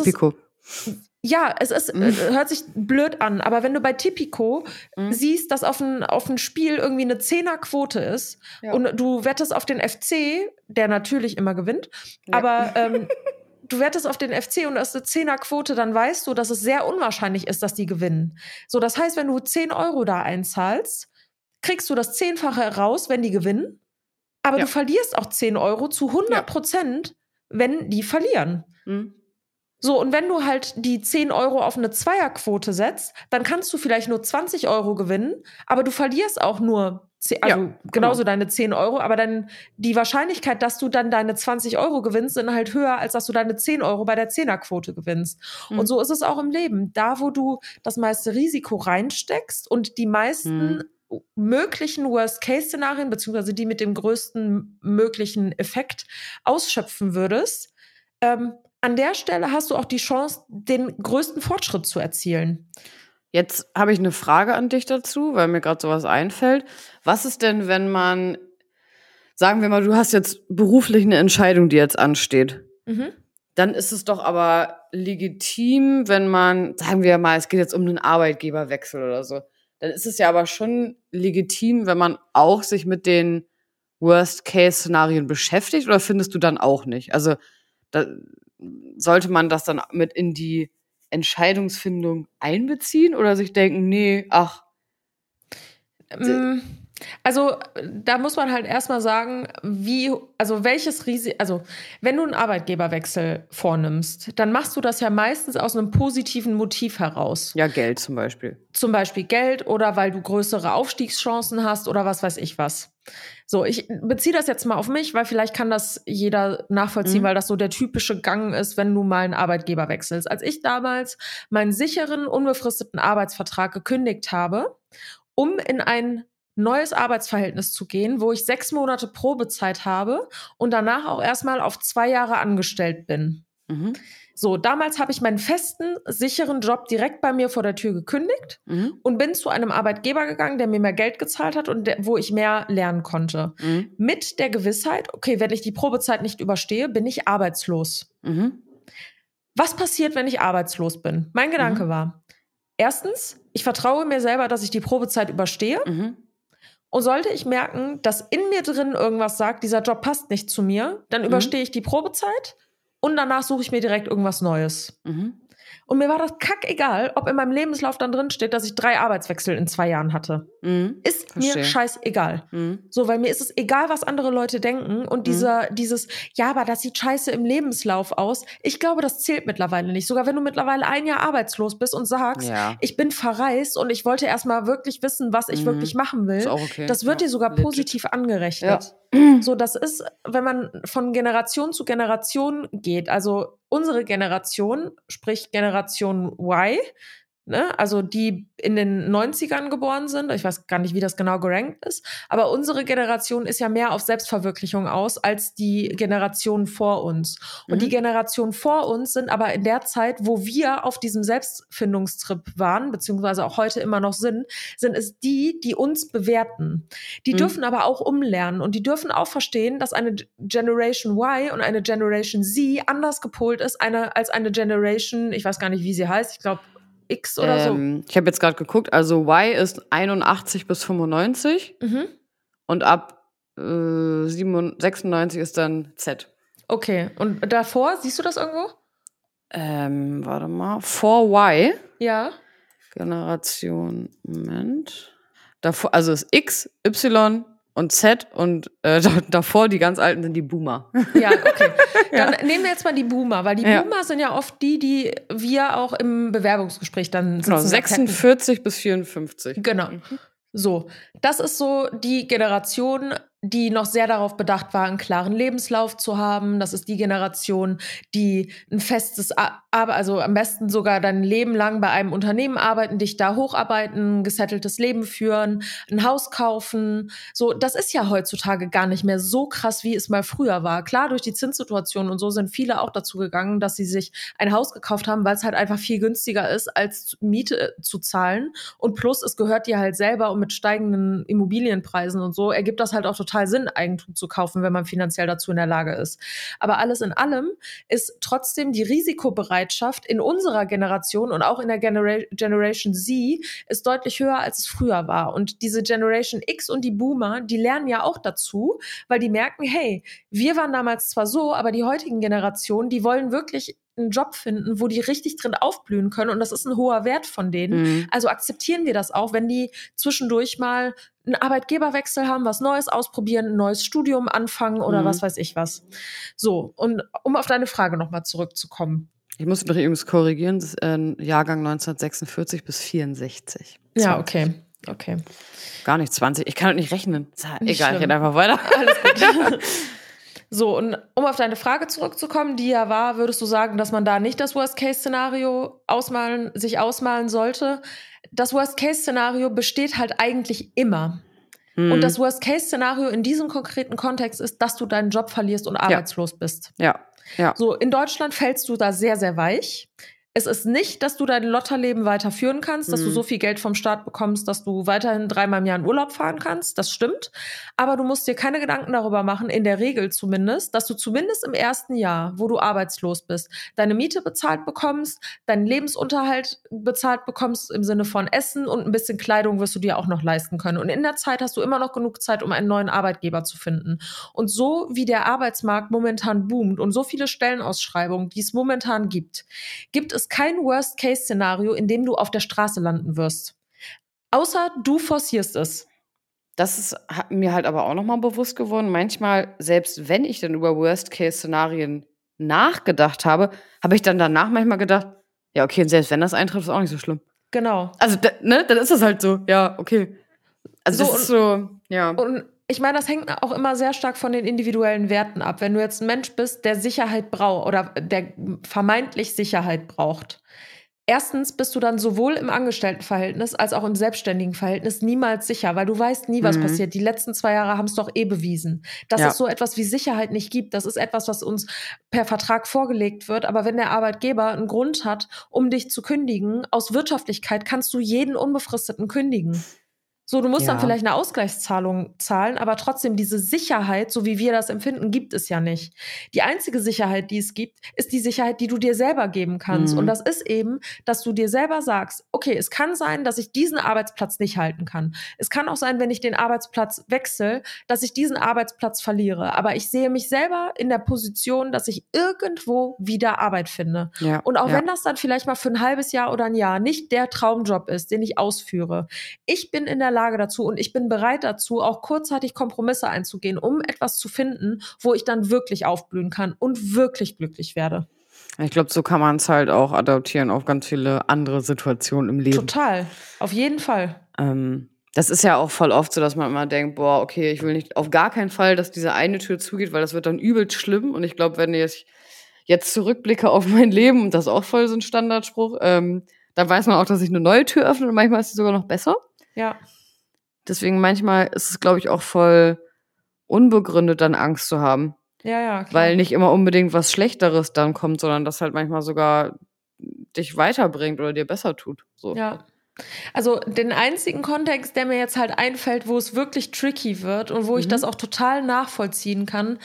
ist-. Ja, es ist, Mhm. äh, hört sich blöd an, aber wenn du bei Tipico Mhm. siehst, dass auf ein, auf ein Spiel irgendwie eine Zehnerquote ist Ja. und du wettest auf den FC, der natürlich immer gewinnt, Ja. aber ähm, <laughs> du wettest auf den FC und das ist eine Zehnerquote, dann weißt du, dass es sehr unwahrscheinlich ist, dass die gewinnen. So, das heißt, wenn du 10 Euro da einzahlst, kriegst du das Zehnfache raus, wenn die gewinnen, aber Ja. du verlierst auch 10 Euro zu 100 Prozent, wenn die verlieren. Mhm. So, und wenn du halt die 10 Euro auf eine Zweierquote setzt, dann kannst du vielleicht nur 20 Euro gewinnen, aber du verlierst auch nur, 10, also Ja, genauso genau. deine 10 Euro, aber dann die Wahrscheinlichkeit, dass du dann deine 20 Euro gewinnst, sind halt höher, als dass du deine 10 Euro bei der Zehnerquote gewinnst. Mhm. Und so ist es auch im Leben. Da, wo du das meiste Risiko reinsteckst und die meisten möglichen Worst-Case-Szenarien, beziehungsweise die mit dem größten möglichen Effekt ausschöpfen würdest, ähm, an der Stelle hast du auch die Chance, den größten Fortschritt zu erzielen. Jetzt habe ich eine Frage an dich dazu, weil mir gerade sowas einfällt. Was ist denn, wenn man, sagen wir mal, du hast jetzt beruflich eine Entscheidung, die jetzt ansteht. Mhm. Dann ist es doch aber legitim, wenn man, sagen wir mal, es geht jetzt um einen Arbeitgeberwechsel oder so. Dann ist es ja aber schon legitim, wenn man auch sich mit den Worst-Case-Szenarien beschäftigt oder findest du dann auch nicht? Also da, sollte man das dann mit in die Entscheidungsfindung einbeziehen oder sich denken, nee, ach. Mm, Also, da muss man halt erstmal sagen, wie, also welches Risiko, also wenn du einen Arbeitgeberwechsel vornimmst, dann machst du das ja meistens aus einem positiven Motiv heraus. Ja, Geld zum Beispiel. Zum Beispiel Geld oder weil du größere Aufstiegschancen hast oder was weiß ich was. So, ich beziehe das jetzt mal auf mich, weil vielleicht kann das jeder nachvollziehen, Mhm. weil das so der typische Gang ist, wenn du mal einen Arbeitgeber wechselst. Als ich damals meinen sicheren, unbefristeten Arbeitsvertrag gekündigt habe, um in ein neues Arbeitsverhältnis zu gehen, wo ich sechs Monate Probezeit habe und danach auch erstmal auf zwei Jahre angestellt bin. Mhm. So, damals habe ich meinen festen, sicheren Job direkt bei mir vor der Tür gekündigt Mhm. und bin zu einem Arbeitgeber gegangen, der mir mehr Geld gezahlt hat und der, wo ich mehr lernen konnte. Mhm. Mit der Gewissheit, okay, wenn ich die Probezeit nicht überstehe, bin ich arbeitslos. Mhm. Was passiert, wenn ich arbeitslos bin? Mein Gedanke Mhm. war, erstens, ich vertraue mir selber, dass ich die Probezeit überstehe. Und sollte ich merken, dass in mir drin irgendwas sagt, dieser Job passt nicht zu mir, dann Mhm. überstehe ich die Probezeit und danach suche ich mir direkt irgendwas Neues. Mhm. Und mir war das kackegal, ob in meinem Lebenslauf dann drin steht, dass ich drei Arbeitswechsel in zwei Jahren hatte. Mhm. Ist Verstehe. mir scheißegal. Mhm. So, weil mir ist es egal, was andere Leute denken. Und dieser, dieses, ja, aber das sieht scheiße im Lebenslauf aus. Ich glaube, das zählt mittlerweile nicht. Sogar wenn du mittlerweile ein Jahr arbeitslos bist und sagst, Ja, ich bin verreist und ich wollte erstmal wirklich wissen, was ich Mhm. wirklich machen will. okay. Das wird ja. dir sogar legit. positiv angerechnet. So, das ist, wenn man von Generation zu Generation geht, also unsere Generation, sprich Generation Y, ne, also die in den 90ern geboren sind, ich weiß gar nicht, wie das genau gerankt ist, aber unsere Generation ist ja mehr auf Selbstverwirklichung aus als die Generation vor uns. Und Mhm. die Generation vor uns sind aber in der Zeit, wo wir auf diesem Selbstfindungstrip waren, beziehungsweise auch heute immer noch sind, sind es die, die uns bewerten. Die Mhm. dürfen aber auch umlernen und die dürfen auch verstehen, dass eine Generation Y und eine Generation Z anders gepolt ist eine, als eine Generation, ich weiß gar nicht, wie sie heißt, ich glaube X oder ähm, Ich habe jetzt gerade geguckt, also Y ist 81 bis 95 so. Mhm. und ab äh, 97 96 ist dann Z. Okay, und davor, siehst du das irgendwo? Ähm, warte mal. 4Y, Ja. Generation, Moment. Davor, also ist X, Y und Z und äh, <laughs> da- davor die ganz alten sind die Boomer. <laughs> Ja, okay. <laughs> Dann nehmen wir jetzt mal die Boomer, weil die Ja. Boomer sind ja oft die, die wir auch im Bewerbungsgespräch dann Genau, sitzen hätten. 46 bis 54. Genau. So, das ist so die Generation, die noch sehr darauf bedacht war, einen klaren Lebenslauf zu haben. Das ist die Generation, die ein festes, aber also am besten sogar dein Leben lang bei einem Unternehmen arbeiten, dich da hocharbeiten, gesetteltes Leben führen, ein Haus kaufen. So, das ist ja heutzutage gar nicht mehr so krass, wie es mal früher war. Klar, durch die Zinssituation und so sind viele auch dazu gegangen, dass sie sich ein Haus gekauft haben, weil es halt einfach viel günstiger ist, als Miete zu zahlen. Und plus, es gehört dir halt selber und mit steigenden Immobilienpreisen und so ergibt das halt auch total Sinn, Eigentum zu kaufen, wenn man finanziell dazu in der Lage ist. Aber alles in allem ist trotzdem die Risikobereitschaft in unserer Generation und auch in der Genera Generation Z ist deutlich höher, als es früher war. Und diese Generation X und die Boomer, die lernen ja auch dazu, weil die merken, hey, wir waren damals zwar so, aber die heutigen Generationen, die wollen wirklich einen Job finden, wo die richtig drin aufblühen können. Und das ist ein hoher Wert von denen. Mhm. Also akzeptieren wir das auch, wenn die zwischendurch mal einen Arbeitgeberwechsel haben, was Neues ausprobieren, ein neues Studium anfangen oder Mhm. was weiß ich was. So, und um auf deine Frage nochmal zurückzukommen. Ich muss mich übrigens korrigieren, das ist äh, Jahrgang 1946 bis 64. Ja, 20. okay. Okay. Gar nicht 20. Ich kann halt nicht rechnen. Ja Egal, ich rede einfach weiter. Alles gut. <laughs> So, und um auf deine Frage zurückzukommen, die ja war, würdest du sagen, dass man da nicht das Worst-Case-Szenario ausmalen, sich ausmalen sollte? Das Worst-Case-Szenario besteht halt eigentlich immer. Mhm. Und das Worst-Case-Szenario in diesem konkreten Kontext ist, dass du deinen Job verlierst und arbeitslos bist. ja, ja. So, in Deutschland fällst du da sehr, sehr weich. Es ist nicht, dass du dein Lotterleben weiterführen kannst, dass Mhm. du so viel Geld vom Staat bekommst, dass du weiterhin dreimal im Jahr in Urlaub fahren kannst. Das stimmt. Aber du musst dir keine Gedanken darüber machen, in der Regel zumindest, dass du zumindest im ersten Jahr, wo du arbeitslos bist, deine Miete bezahlt bekommst, deinen Lebensunterhalt bezahlt bekommst im Sinne von Essen und ein bisschen Kleidung wirst du dir auch noch leisten können. Und in der Zeit hast du immer noch genug Zeit, um einen neuen Arbeitgeber zu finden. Und so wie der Arbeitsmarkt momentan boomt und so viele Stellenausschreibungen, die es momentan gibt, gibt es kein Worst-Case-Szenario, in dem du auf der Straße landen wirst. Außer du forcierst es. Das ist mir halt aber auch nochmal bewusst geworden. Manchmal, selbst wenn ich dann über Worst-Case-Szenarien nachgedacht habe, habe ich dann danach manchmal gedacht, ja, okay, und selbst wenn das eintrifft, ist auch nicht so schlimm. Genau. Also, ne, dann ist das halt so, ja, okay. Also, So, das ist so, ja. Und ich meine, das hängt auch immer sehr stark von den individuellen Werten ab. Wenn du jetzt ein Mensch bist, der Sicherheit braucht oder der vermeintlich Sicherheit braucht. Erstens bist du dann sowohl im Angestelltenverhältnis als auch im selbstständigen Verhältnis niemals sicher, weil du weißt nie, was Mhm. passiert. Die letzten zwei Jahre haben es doch eh bewiesen, dass Ja. es so etwas wie Sicherheit nicht gibt. Das ist etwas, was uns per Vertrag vorgelegt wird. Aber wenn der Arbeitgeber einen Grund hat, um dich zu kündigen, aus Wirtschaftlichkeit kannst du jeden Unbefristeten kündigen. So, du musst dann Ja. vielleicht eine Ausgleichszahlung zahlen, aber trotzdem diese Sicherheit, so wie wir das empfinden, gibt es ja nicht. Die einzige Sicherheit, die es gibt, ist die Sicherheit, die du dir selber geben kannst. Mhm. Und das ist eben, dass du dir selber sagst, okay, es kann sein, dass ich diesen Arbeitsplatz nicht halten kann. Es kann auch sein, wenn ich den Arbeitsplatz wechsle, dass ich diesen Arbeitsplatz verliere. Aber ich sehe mich selber in der Position, dass ich irgendwo wieder Arbeit finde. ja Und auch ja. wenn das dann vielleicht mal für ein halbes Jahr oder ein Jahr nicht der Traumjob ist, den ich ausführe, ich bin in der Lage dazu und ich bin bereit dazu, auch kurzzeitig Kompromisse einzugehen, um etwas zu finden, wo ich dann wirklich aufblühen kann und wirklich glücklich werde. Ich glaube, so kann man es halt auch adaptieren auf ganz viele andere Situationen im Leben. Total. Auf jeden Fall. Ähm, das ist ja auch voll oft so, dass man immer denkt, boah, okay, ich will nicht auf gar keinen Fall, dass diese eine Tür zugeht, weil das wird dann übelst schlimm. Und ich glaube, wenn ich jetzt zurückblicke auf mein Leben, und das ist auch voll so ein Standardspruch, ähm, dann weiß man auch, dass sich eine neue Tür öffnet und manchmal ist sie sogar noch besser. Ja. Deswegen manchmal ist es, glaube ich, auch voll unbegründet, dann Angst zu haben. Ja, ja. Klar. Weil nicht immer unbedingt was Schlechteres dann kommt, sondern das halt manchmal sogar dich weiterbringt oder dir besser tut. So. Ja. Also den einzigen Kontext, der mir jetzt halt einfällt, wo es wirklich tricky wird und wo ich Mhm. das auch total nachvollziehen kann,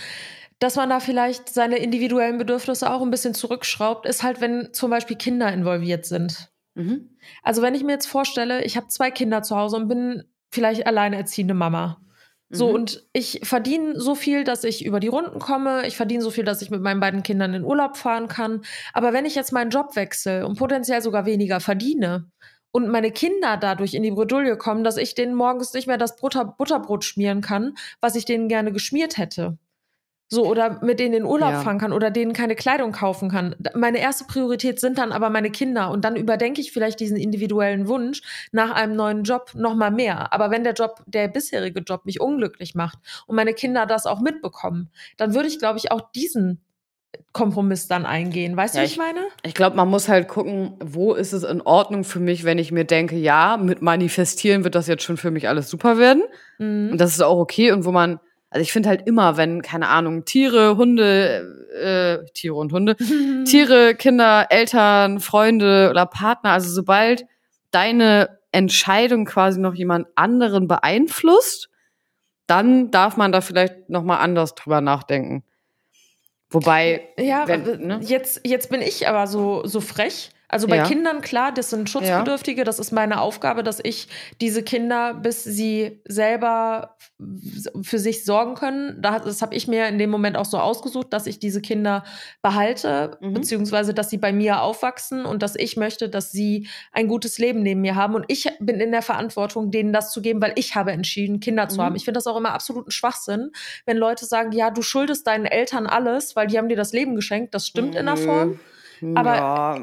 dass man da vielleicht seine individuellen Bedürfnisse auch ein bisschen zurückschraubt, ist halt, wenn zum Beispiel Kinder involviert sind. Mhm. Also wenn ich mir jetzt vorstelle, ich habe zwei Kinder zu Hause und bin vielleicht alleinerziehende Mama. So, Mhm. und ich verdiene so viel, dass ich über die Runden komme. Ich verdiene so viel, dass ich mit meinen beiden Kindern in Urlaub fahren kann. Aber wenn ich jetzt meinen Job wechsle und potenziell sogar weniger verdiene und meine Kinder dadurch in die Bredouille kommen, dass ich denen morgens nicht mehr das Butter Butterbrot schmieren kann, was ich denen gerne geschmiert hätte. So, oder mit denen in Urlaub Ja. fahren kann oder denen keine Kleidung kaufen kann. Meine erste Priorität sind dann aber meine Kinder und dann überdenke ich vielleicht diesen individuellen Wunsch nach einem neuen Job noch mal mehr. Aber wenn der Job, der bisherige Job mich unglücklich macht und meine Kinder das auch mitbekommen, dann würde ich, glaube ich, auch diesen Kompromiss dann eingehen. Weißt Ja, du, wie ich meine? Ich glaube, man muss halt gucken, wo ist es in Ordnung für mich, wenn ich mir denke, ja, mit Manifestieren wird das jetzt schon für mich alles super werden. Mhm. Und das ist auch okay. Und wo man, also ich finde halt immer, wenn, keine Ahnung, Tiere, Hunde, äh, Tiere und Hunde, <laughs> Tiere, Kinder, Eltern, Freunde oder Partner, also sobald deine Entscheidung quasi noch jemand anderen beeinflusst, dann darf man da vielleicht noch mal anders drüber nachdenken. Wobei, Ja, wenn, aber ne? jetzt, jetzt bin ich aber so, so frech. Also bei Ja. Kindern, klar, das sind Schutzbedürftige, das ist meine Aufgabe, dass ich diese Kinder, bis sie selber für sich sorgen können, da- das habe ich mir in dem Moment auch so ausgesucht, dass ich diese Kinder behalte, Mhm. beziehungsweise dass sie bei mir aufwachsen und dass ich möchte, dass sie ein gutes Leben neben mir haben. Und ich bin in der Verantwortung, denen das zu geben, weil ich habe entschieden, Kinder zu Mhm. haben. Ich finde das auch immer absoluten Schwachsinn, wenn Leute sagen, ja, du schuldest deinen Eltern alles, weil die haben dir das Leben geschenkt. Das stimmt in der. Form. aber- ja.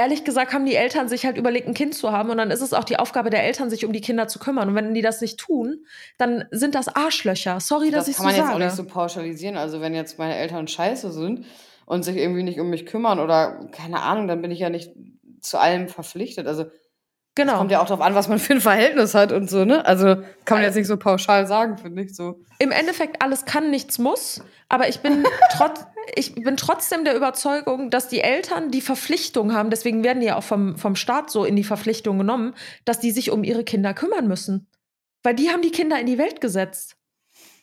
Ehrlich gesagt haben die Eltern sich halt überlegt, ein Kind zu haben und dann ist es auch die Aufgabe der Eltern, sich um die Kinder zu kümmern. Und wenn die das nicht tun, dann sind das Arschlöcher. Sorry, dass das ich kann so man jetzt sage. auch nicht so pauschalisieren. Also wenn jetzt meine Eltern scheiße sind und sich irgendwie nicht um mich kümmern oder keine Ahnung, dann bin ich ja nicht zu allem verpflichtet. Also Genau. Kommt ja auch darauf an, was man für ein Verhältnis hat und so, ne? Also kann man jetzt nicht so pauschal sagen, finde ich so. Im Endeffekt, alles kann, nichts muss. Aber ich bin, <laughs> trotz, ich bin trotzdem der Überzeugung, dass die Eltern die Verpflichtung haben, deswegen werden die ja auch vom, vom Staat so in die Verpflichtung genommen, dass die sich um ihre Kinder kümmern müssen. Weil die haben die Kinder in die Welt gesetzt.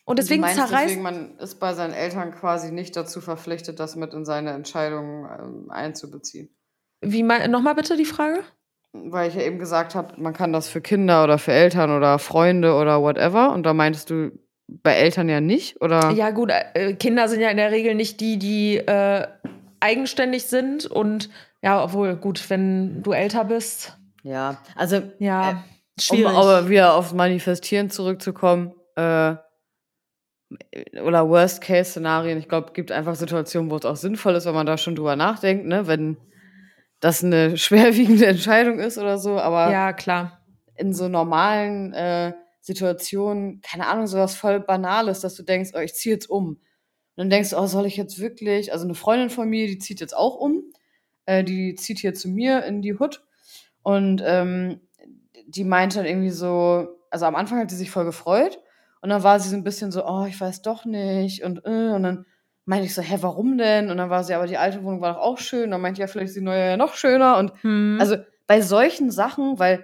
Und deswegen meinst, zerreißt. deswegen man ist bei seinen Eltern quasi nicht dazu verpflichtet, das mit in seine Entscheidungen ähm, einzubeziehen. Wie mein, nochmal bitte die Frage? Weil ich ja eben gesagt habe, man kann das für Kinder oder für Eltern oder Freunde oder whatever. Und da meintest du bei Eltern ja nicht, oder? Ja, gut, äh, Kinder sind ja in der Regel nicht die, die äh, eigenständig sind. Und ja, obwohl, gut, wenn du älter bist. Ja, also Ja, Äh, schwierig. Um aber wieder aufs Manifestieren zurückzukommen, äh, oder Worst-Case-Szenarien, ich glaube, gibt einfach Situationen, wo es auch sinnvoll ist, wenn man da schon drüber nachdenkt, ne, wenn das eine <laughs> schwerwiegende Entscheidung ist oder so, aber ja, klar. in so normalen äh, Situationen, keine Ahnung, sowas voll Banales, dass du denkst, oh, ich ziehe jetzt um. Und dann denkst du, oh, soll ich jetzt wirklich, also eine Freundin von mir, die zieht jetzt auch um, äh, die zieht hier zu mir in die Hut und ähm, die meinte dann irgendwie so, also am Anfang hat sie sich voll gefreut und dann war sie so ein bisschen so, oh, ich weiß doch nicht und äh, und dann meinte ich so, hä, warum denn? Und dann war sie, aber die alte Wohnung war doch auch schön. Dann meinte ich, ja, vielleicht ist die neue ja noch schöner. Und Hm. also bei solchen Sachen, weil,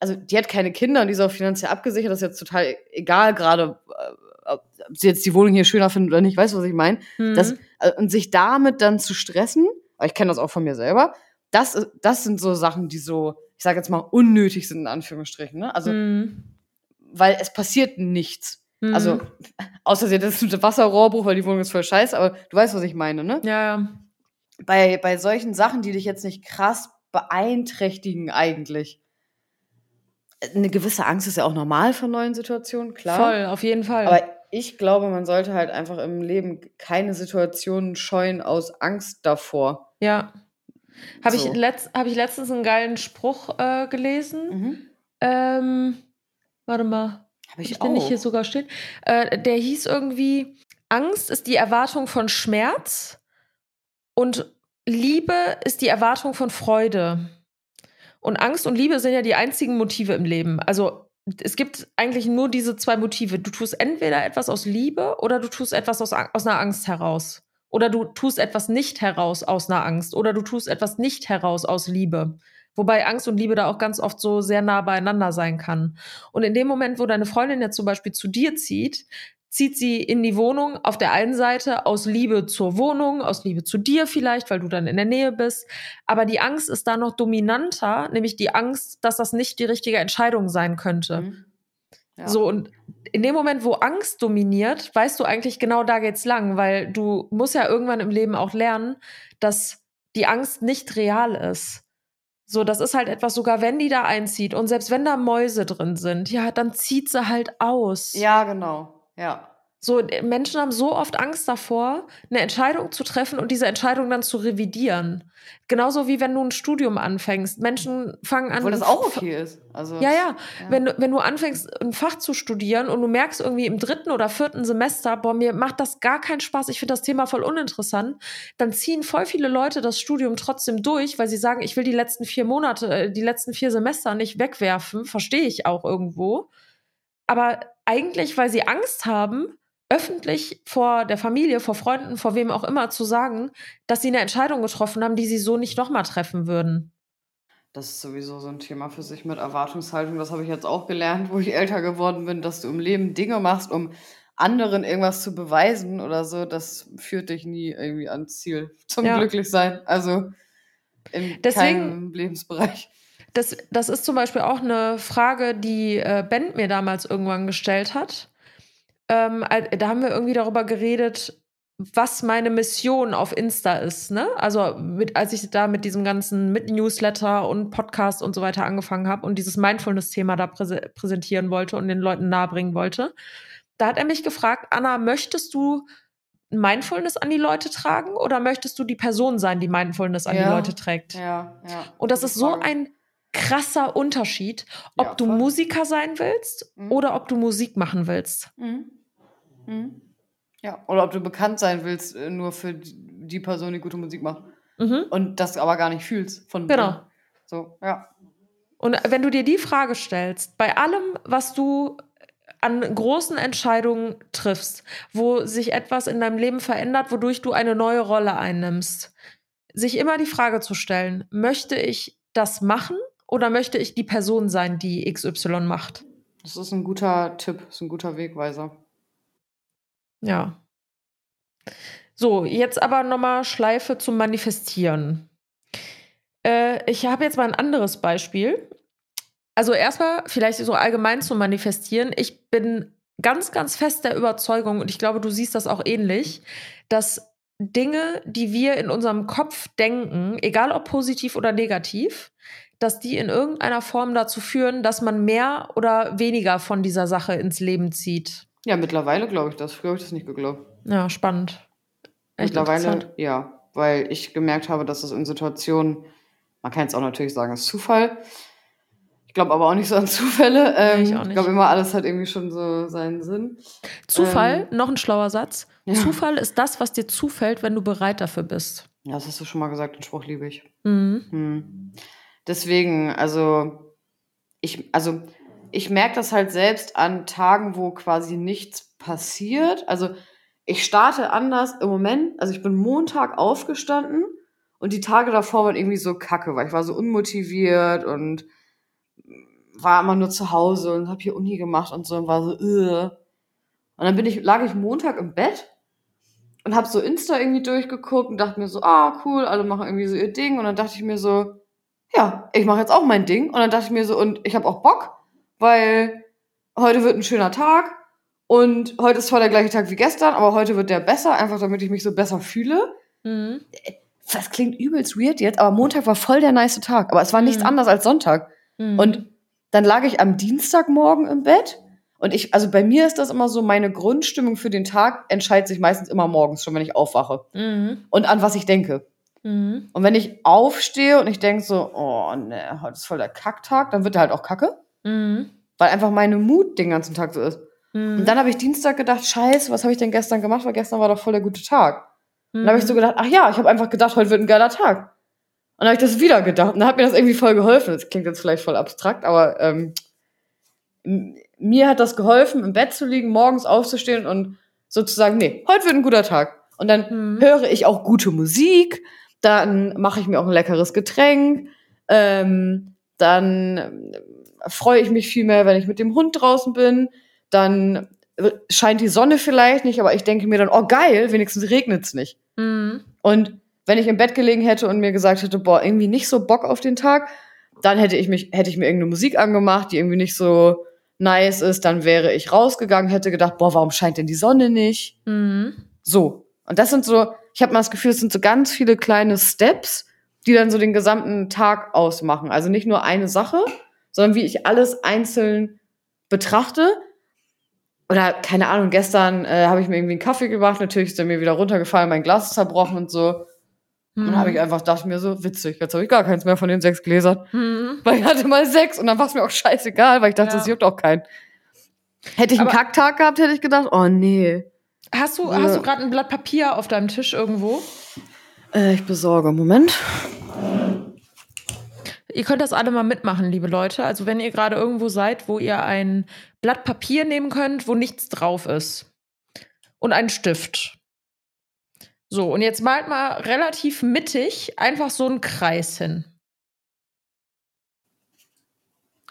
also die hat keine Kinder und die ist auch finanziell abgesichert, das ist jetzt total egal, gerade äh, ob sie jetzt die Wohnung hier schöner findet oder nicht, weißt du, was ich meine? Hm. Das, äh, und sich damit dann zu stressen, aber ich kenne das auch von mir selber, das, ist- das sind so Sachen, die so, ich sage jetzt mal, unnötig sind, in Anführungsstrichen. Ne? Also, Hm. weil es passiert nichts. Hm. Also, außer sie hat jetzt einen Wasserrohrbruch, weil die Wohnung ist voll scheiße, aber du weißt, was ich meine, ne? ja, ja. Bei, bei solchen Sachen, die dich jetzt nicht krass beeinträchtigen, eigentlich. Eine gewisse Angst ist ja auch normal von neuen Situationen, klar. Voll, auf jeden Fall. Aber ich glaube, man sollte halt einfach im Leben keine Situationen scheuen aus Angst davor. ja. Habe So. ich, letzt, hab ich letztens einen geilen Spruch äh, gelesen. Mhm. Ähm, warte mal. Habe Hab ich ich auch. nicht hier sogar stehen? Äh, der hieß irgendwie: Angst ist die Erwartung von Schmerz und Liebe ist die Erwartung von Freude. Und Angst und Liebe sind ja die einzigen Motive im Leben. Also es gibt eigentlich nur diese zwei Motive. Du tust entweder etwas aus Liebe oder du tust etwas aus, aus einer Angst heraus. Oder du tust etwas nicht heraus aus einer Angst. Oder du tust etwas nicht heraus aus Liebe. Wobei Angst und Liebe da auch ganz oft so sehr nah beieinander sein kann. Und in dem Moment, wo deine Freundin jetzt zum Beispiel zu dir zieht, zieht sie in die Wohnung auf der einen Seite aus Liebe zur Wohnung, aus Liebe zu dir vielleicht, weil du dann in der Nähe bist. Aber die Angst ist da noch dominanter, nämlich die Angst, dass das nicht die richtige Entscheidung sein könnte. Mhm. Ja. So, und in dem Moment, wo Angst dominiert, weißt du eigentlich genau, da geht's lang, weil du musst ja irgendwann im Leben auch lernen, dass die Angst nicht real ist. So, das ist halt etwas, sogar wenn die da einzieht und selbst wenn da Mäuse drin sind, ja, dann zieht sie halt aus. Ja, genau. Ja. So, äh, Menschen haben so oft Angst davor, eine Entscheidung zu treffen und diese Entscheidung dann zu revidieren. Genauso wie wenn du ein Studium anfängst. Menschen fangen an. Obwohl das auch okay ist. Also, Ja, ja. Ja. Wenn, du- wenn du anfängst, ein Fach zu studieren und du merkst irgendwie im dritten oder vierten Semester, boah, mir macht das gar keinen Spaß, ich finde das Thema voll uninteressant, dann ziehen voll viele Leute das Studium trotzdem durch, weil sie sagen, ich will die letzten vier Monate, äh, die letzten vier Semester nicht wegwerfen. Verstehe ich auch irgendwo. Aber eigentlich, weil sie Angst haben, öffentlich vor der Familie, vor Freunden, vor wem auch immer zu sagen, dass sie eine Entscheidung getroffen haben, die sie so nicht nochmal treffen würden. Das ist sowieso so ein Thema für sich mit Erwartungshaltung. Das habe ich jetzt auch gelernt, wo ich älter geworden bin, dass du im Leben Dinge machst, um anderen irgendwas zu beweisen oder so. Das führt dich nie irgendwie ans Ziel zum Ja. Glücklichsein. Also in Deswegen- keinem Lebensbereich. Das, das ist zum Beispiel auch eine Frage, die äh, Ben mir damals irgendwann gestellt hat. Ähm, da haben wir irgendwie darüber geredet, was meine Mission auf Insta ist. Ne? Also mit, als ich da mit diesem ganzen mit Newsletter und Podcast und so weiter angefangen habe und dieses Mindfulness-Thema da präse präsentieren wollte und den Leuten nahebringen wollte, da hat er mich gefragt, Anna, möchtest du Mindfulness an die Leute tragen oder möchtest du die Person sein, die Mindfulness an die Ja. Leute trägt? Ja, ja. Und das ist so ein krasser Unterschied, ob Ja, du. Musiker sein willst Mhm. oder ob du Musik machen willst. Mhm. Mhm. Ja, oder ob du bekannt sein willst, äh, nur für die die Person, die gute Musik macht. Mhm. Und das aber gar nicht fühlst von Genau. drin. So, ja. Und wenn du dir die Frage stellst, bei allem, was du an großen Entscheidungen triffst, wo sich etwas in deinem Leben verändert, wodurch du eine neue Rolle einnimmst, sich immer die Frage zu stellen, möchte ich das machen oder möchte ich die Person sein, die XY macht? Das ist ein guter Tipp, ist ein guter Wegweiser. Ja. So, jetzt aber nochmal Schleife zum Manifestieren. Äh, ich habe jetzt mal ein anderes Beispiel. Also erstmal vielleicht so allgemein zu manifestieren. Ich bin ganz, ganz fest der Überzeugung, und ich glaube, du siehst das auch ähnlich, dass Dinge, die wir in unserem Kopf denken, egal ob positiv oder negativ, dass die in irgendeiner Form dazu führen, dass man mehr oder weniger von dieser Sache ins Leben zieht. Ja, mittlerweile glaube ich das. Früher habe ich das nicht geglaubt. Ja, spannend. Echt mittlerweile, ja, weil ich gemerkt habe, dass es in Situationen, man kann jetzt auch natürlich sagen, es ist Zufall, ich glaube aber auch nicht so an Zufälle. Ähm, nee, ich, ich glaube immer, alles hat irgendwie schon so seinen Sinn. Zufall, ähm, noch ein schlauer Satz. Ja. Zufall ist das, was dir zufällt, wenn du bereit dafür bist. Ja, das hast du schon mal gesagt, den Spruch liebe ich. Mhm. Hm. Deswegen, also ich, also ich merke das halt selbst an Tagen, wo quasi nichts passiert. Also ich starte anders im Moment. Also ich bin Montag aufgestanden und die Tage davor waren irgendwie so kacke, weil ich war so unmotiviert und war immer nur zu Hause und habe hier Uni gemacht und so und war so, Ugh. und dann bin ich, lag ich Montag im Bett und habe so Insta irgendwie durchgeguckt und dachte mir so, ah, cool, alle machen irgendwie so ihr Ding und dann dachte ich mir so, ja, ich mache jetzt auch mein Ding und dann dachte ich mir so, und ich habe auch Bock, weil heute wird ein schöner Tag und heute ist zwar der gleiche Tag wie gestern, aber heute wird der besser, einfach damit ich mich so besser fühle. Mhm. Das klingt übelst weird jetzt, aber Montag war voll der nice Tag, aber es war nichts mhm. anderes als Sonntag. Mhm. Und dann lag ich am Dienstagmorgen im Bett und ich, also bei mir ist das immer so, meine Grundstimmung für den Tag entscheidet sich meistens immer morgens schon, wenn ich aufwache. Mhm. Und an was ich denke. Mhm. Und wenn ich aufstehe und ich denke so, oh ne, heute ist voll der Kacktag, dann wird der halt auch kacke. Mhm. Weil einfach meine Mut den ganzen Tag so ist. Mhm. Und dann habe ich Dienstag gedacht, scheiße, was habe ich denn gestern gemacht? Weil gestern war doch voll der gute Tag. Und dann habe ich so mhm. gedacht, ach ja, ich habe einfach gedacht, heute wird ein geiler Tag. Und dann habe ich das wieder gedacht. Und dann hat mir das irgendwie voll geholfen. Das klingt jetzt vielleicht voll abstrakt, aber ähm, mir hat das geholfen, im Bett zu liegen, morgens aufzustehen und sozusagen, nee, heute wird ein guter Tag. Und dann mhm. höre ich auch gute Musik, dann mache ich mir auch ein leckeres Getränk, ähm, dann freue ich mich viel mehr, wenn ich mit dem Hund draußen bin, dann scheint die Sonne vielleicht nicht, aber ich denke mir dann, oh geil, wenigstens regnet es nicht. Mhm. Und wenn ich im Bett gelegen hätte und mir gesagt hätte, boah, irgendwie nicht so Bock auf den Tag, dann hätte ich mich, hätte ich mir irgendeine Musik angemacht, die irgendwie nicht so nice ist, dann wäre ich rausgegangen, hätte gedacht, boah, warum scheint denn die Sonne nicht? Mhm. So. Und das sind so, ich habe mal das Gefühl, es sind so ganz viele kleine Steps, die dann so den gesamten Tag ausmachen. Also nicht nur eine Sache, sondern wie ich alles einzeln betrachte. Oder keine Ahnung, gestern äh, habe ich mir irgendwie einen Kaffee gemacht, natürlich ist er mir wieder runtergefallen, mein Glas ist zerbrochen und so. Mhm. Dann habe ich einfach, dachte mir so, witzig, jetzt habe ich gar keins mehr von den sechs Gläsern. Mhm. Weil ich hatte mal sechs und dann war es mir auch scheißegal, weil ich dachte, ja. das juckt auch keinen. Hätte ich einen Aber Kacktag gehabt, hätte ich gedacht, oh nee. Hast du, ja. hast du gerade ein Blatt Papier auf deinem Tisch irgendwo? Äh, ich besorge. Moment. Ihr könnt das alle mal mitmachen, liebe Leute. Also wenn ihr gerade irgendwo seid, wo ihr ein Blatt Papier nehmen könnt, wo nichts drauf ist. Und einen Stift. So, und jetzt malt mal relativ mittig einfach so einen Kreis hin.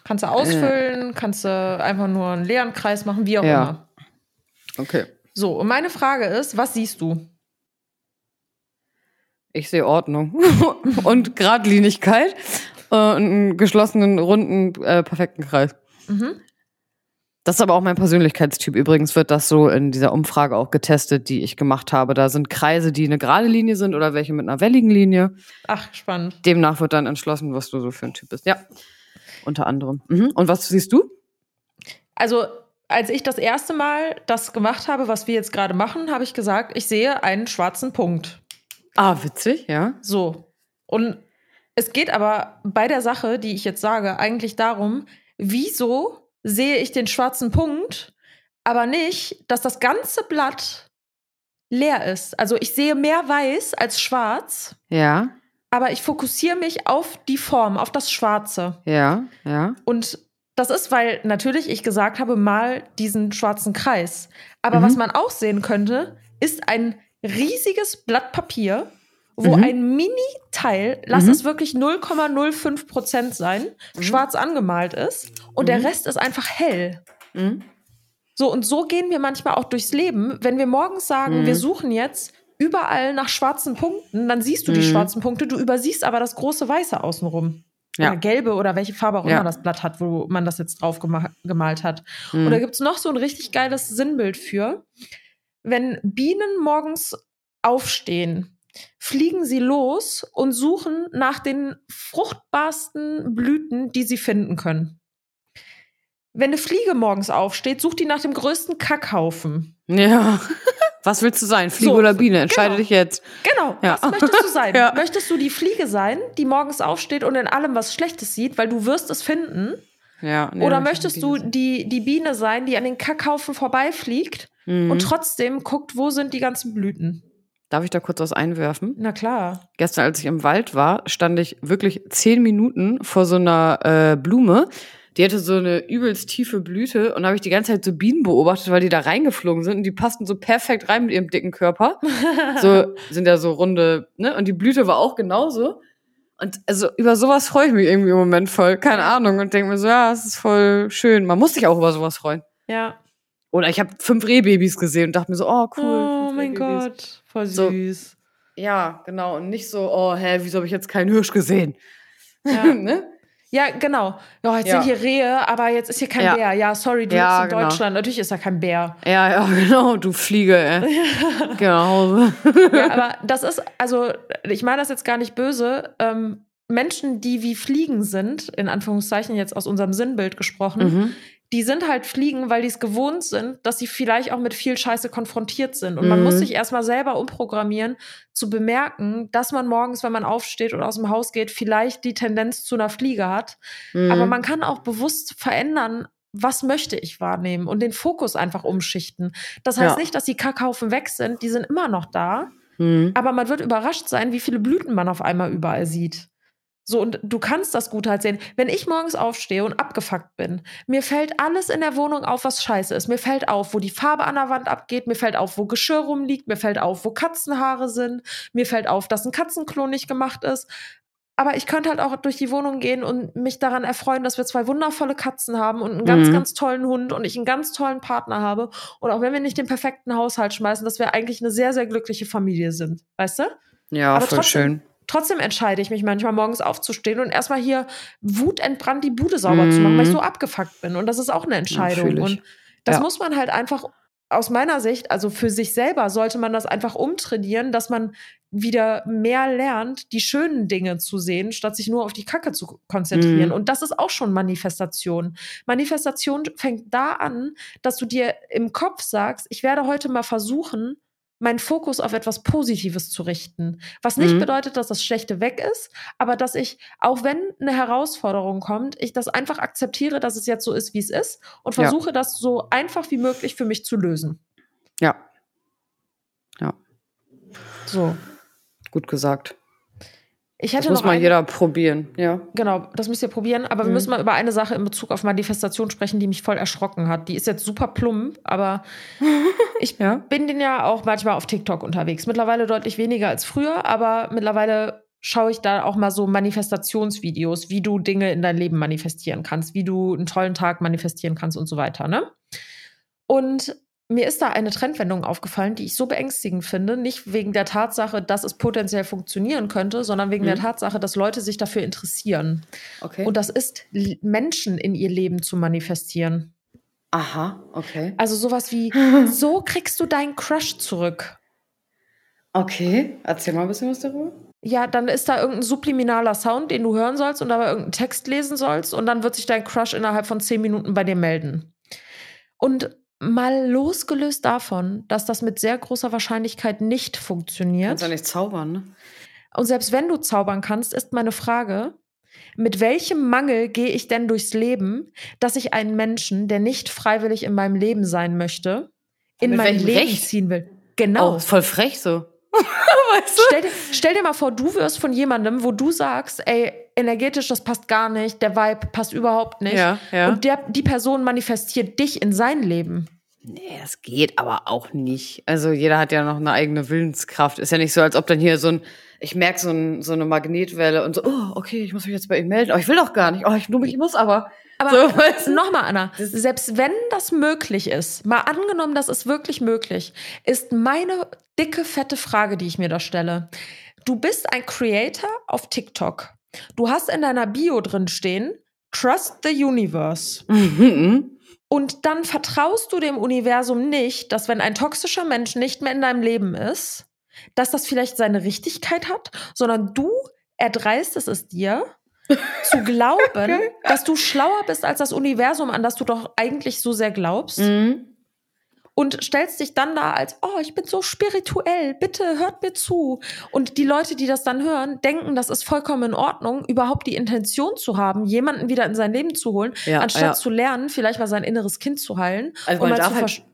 Kannst du ausfüllen, äh. kannst du einfach nur einen leeren Kreis machen, wie auch ja. immer. Okay. So, und meine Frage ist, was siehst du? Ich sehe Ordnung <laughs> und Gradlinigkeit und einen geschlossenen, runden, äh, perfekten Kreis. Mhm. Das ist aber auch mein Persönlichkeitstyp. Übrigens wird das so in dieser Umfrage auch getestet, die ich gemacht habe. Da sind Kreise, die eine gerade Linie sind oder welche mit einer welligen Linie. Ach, spannend. Demnach wird dann entschlossen, was du so für ein Typ bist. Ja, unter anderem. Mhm. Und was siehst du? Also, als ich das erste Mal das gemacht habe, was wir jetzt gerade machen, habe ich gesagt, ich sehe einen schwarzen Punkt. Ah, witzig, ja. So. Und es geht aber bei der Sache, die ich jetzt sage, eigentlich darum, wieso sehe ich den schwarzen Punkt, aber nicht, dass das ganze Blatt leer ist. Also ich sehe mehr weiß als schwarz. Ja. aber ich fokussiere mich auf die Form, auf das Schwarze. Ja, ja. Und das ist, weil natürlich ich gesagt habe, mal diesen schwarzen Kreis. Aber Mhm. was man auch sehen könnte, ist ein riesiges Blatt Papier, wo Mhm. ein Mini-Teil, lass Mhm. es wirklich 0,05 Prozent sein, schwarz angemalt ist und der Mhm. Rest ist einfach hell. Mhm. So, und so gehen wir manchmal auch durchs Leben. Wenn wir morgens sagen, Mhm. wir suchen jetzt überall nach schwarzen Punkten, dann siehst du die Mhm. schwarzen Punkte, du übersiehst aber das große Weiße außenrum. Ja. Oder gelbe oder welche Farbe auch Ja. immer das Blatt hat, wo man das jetzt drauf gema gemalt hat. Mhm. Und da gibt es noch so ein richtig geiles Sinnbild für. Wenn Bienen morgens aufstehen, fliegen sie los und suchen nach den fruchtbarsten Blüten, die sie finden können. Wenn eine Fliege morgens aufsteht, sucht die nach dem größten Kackhaufen. Ja. <laughs> Was willst du sein? Fliege So, oder Biene? Entscheide genau. dich jetzt. Genau, Ja. was möchtest du sein? <laughs> Ja. Möchtest du die Fliege sein, die morgens aufsteht und in allem was Schlechtes sieht, weil du wirst es finden? Ja. nee, Oder möchte möchtest du die, die Biene sein, die an den Kackhaufen vorbeifliegt. Mhm. und trotzdem guckt, wo sind die ganzen Blüten? Darf ich da kurz was einwerfen? Na klar. Gestern, als ich im Wald war, stand ich wirklich zehn Minuten vor so einer äh, Blume. Die hatte so eine übelst tiefe Blüte und da habe ich die ganze Zeit so Bienen beobachtet, weil die da reingeflogen sind und die passten so perfekt rein mit ihrem dicken Körper. <laughs> So sind ja so runde, ne? Und die Blüte war auch genauso. Und also über sowas freue ich mich irgendwie im Moment voll. Keine Ahnung. Und denke mir so, ja, es ist voll schön. Man muss sich auch über sowas freuen. Ja. Oder ich habe fünf Rehbabys gesehen und dachte mir so, oh cool. oh mein. Gott, voll So. süß. Ja, genau. Und nicht so, oh, hä, wieso habe ich jetzt keinen Hirsch gesehen? Ja. <laughs> ne? Ja, genau. Ja, jetzt Ja. sind hier Rehe, aber jetzt ist hier kein Ja. Bär. Ja, sorry, du Ja, lebst in genau. Deutschland. Natürlich ist da kein Bär. Ja, ja, <laughs> genau, du Fliege, ey. <laughs> genau. Ja, aber das ist, also, ich meine das jetzt gar nicht böse. Ähm, Menschen, die wie Fliegen sind, in Anführungszeichen jetzt aus unserem Sinnbild gesprochen, Mhm. Die sind halt Fliegen, weil die es gewohnt sind, dass sie vielleicht auch mit viel Scheiße konfrontiert sind. Und man Mhm. muss sich erstmal selber umprogrammieren, zu bemerken, dass man morgens, wenn man aufsteht und aus dem Haus geht, vielleicht die Tendenz zu einer Fliege hat. Mhm. Aber man kann auch bewusst verändern, was möchte ich wahrnehmen und den Fokus einfach umschichten. Das heißt Ja. nicht, dass die Kackhaufen weg sind, die sind immer noch da. Mhm. Aber man wird überrascht sein, wie viele Blüten man auf einmal überall sieht. So, und du kannst das gut halt sehen. Wenn ich morgens aufstehe und abgefuckt bin, mir fällt alles in der Wohnung auf, was scheiße ist. Mir fällt auf, wo die Farbe an der Wand abgeht. Mir fällt auf, wo Geschirr rumliegt. Mir fällt auf, wo Katzenhaare sind. Mir fällt auf, dass ein Katzenklo nicht gemacht ist. Aber ich könnte halt auch durch die Wohnung gehen und mich daran erfreuen, dass wir zwei wundervolle Katzen haben und einen ganz, Mhm. ganz tollen Hund und ich einen ganz tollen Partner habe. Und auch wenn wir nicht den perfekten Haushalt schmeißen, dass wir eigentlich eine sehr, sehr glückliche Familie sind. Weißt du? Ja, aber voll trotzdem- schön. Trotzdem entscheide ich mich manchmal morgens aufzustehen und erstmal hier wutentbrannt die Bude sauber zu machen, weil ich Mhm. so abgefuckt bin. Und das ist auch eine Entscheidung. fühl ich. und das Ja. muss man halt einfach aus meiner Sicht, also für sich selber, sollte man das einfach umtrainieren, dass man wieder mehr lernt, die schönen Dinge zu sehen, statt sich nur auf die Kacke zu konzentrieren. Mhm. Und das ist auch schon Manifestation. Manifestation fängt da an, dass du dir im Kopf sagst, ich werde heute mal versuchen, meinen Fokus auf etwas Positives zu richten. Was nicht Mhm. bedeutet, dass das Schlechte weg ist, aber dass ich, auch wenn eine Herausforderung kommt, ich das einfach akzeptiere, dass es jetzt so ist, wie es ist und Ja. versuche, das so einfach wie möglich für mich zu lösen. Ja, So. gut gesagt. Ich Das hätte muss noch mal jeder probieren. Ja. Genau, das müsst ihr probieren. Aber wir Mhm. müssen mal über eine Sache in Bezug auf Manifestation sprechen, die mich voll erschrocken hat. Die ist jetzt super plump, aber <laughs> ich Ja. bin den ja auch manchmal auf TikTok unterwegs. Mittlerweile deutlich weniger als früher, aber mittlerweile schaue ich da auch mal so Manifestationsvideos, wie du Dinge in dein Leben manifestieren kannst, wie du einen tollen Tag manifestieren kannst und so weiter. Ne? Und mir ist da eine Trendwendung aufgefallen, die ich so beängstigend finde. Nicht wegen der Tatsache, dass es potenziell funktionieren könnte, sondern wegen Mhm. der Tatsache, dass Leute sich dafür interessieren. Okay. Und das ist, Menschen in ihr Leben zu manifestieren. Aha, okay. Also sowas wie, <laughs> so kriegst du deinen Crush zurück. Okay, erzähl mal ein bisschen was darüber. Ja, dann ist da irgendein subliminaler Sound, den du hören sollst und dabei irgendeinen Text lesen sollst und dann wird sich dein Crush innerhalb von zehn Minuten bei dir melden. Und mal losgelöst davon, dass das mit sehr großer Wahrscheinlichkeit nicht Kannst funktioniert. ja nicht zaubern, ne? Und selbst wenn du zaubern kannst, ist meine Frage, mit welchem Mangel gehe ich denn durchs Leben, dass ich einen Menschen, der nicht freiwillig in meinem Leben sein möchte, in Mit mein Leben Recht? ziehen will? Genau. Oh, voll frech so. <laughs> weißt du? stell, dir, stell dir mal vor, du wirst von jemandem, wo du sagst, ey, energetisch, das passt gar nicht, der Vibe passt überhaupt nicht. Ja, ja. Und der, die Person manifestiert dich in sein Leben. Nee, das geht aber auch nicht. Also jeder hat ja noch eine eigene Willenskraft. Ist ja nicht so, als ob dann hier so ein, ich merke so, ein, so eine Magnetwelle und so, oh, okay, ich muss mich jetzt bei ihm melden. Oh, ich will doch gar nicht. Oh, ich, ich muss aber. Aber so, nochmal, Anna, selbst wenn das möglich ist, mal angenommen, das ist wirklich möglich, ist meine dicke, fette Frage, die ich mir da stelle. Du bist ein Creator auf TikTok. Du hast in deiner Bio drin stehen, Trust the Universe. Mhm. Und dann vertraust du dem Universum nicht, dass wenn ein toxischer Mensch nicht mehr in deinem Leben ist, dass das vielleicht seine Richtigkeit hat, sondern du erdreistest es dir, zu <laughs> glauben, dass du schlauer bist als das Universum, an das du doch eigentlich so sehr glaubst. Mhm und stellst dich dann da als, oh, ich bin so spirituell, bitte hört mir zu. Und die Leute, die das dann hören, denken, das ist vollkommen in Ordnung, überhaupt die Intention zu haben, jemanden wieder in sein Leben zu holen, ja, anstatt ja. zu lernen, vielleicht mal sein inneres Kind zu heilen. Also man, darf halt,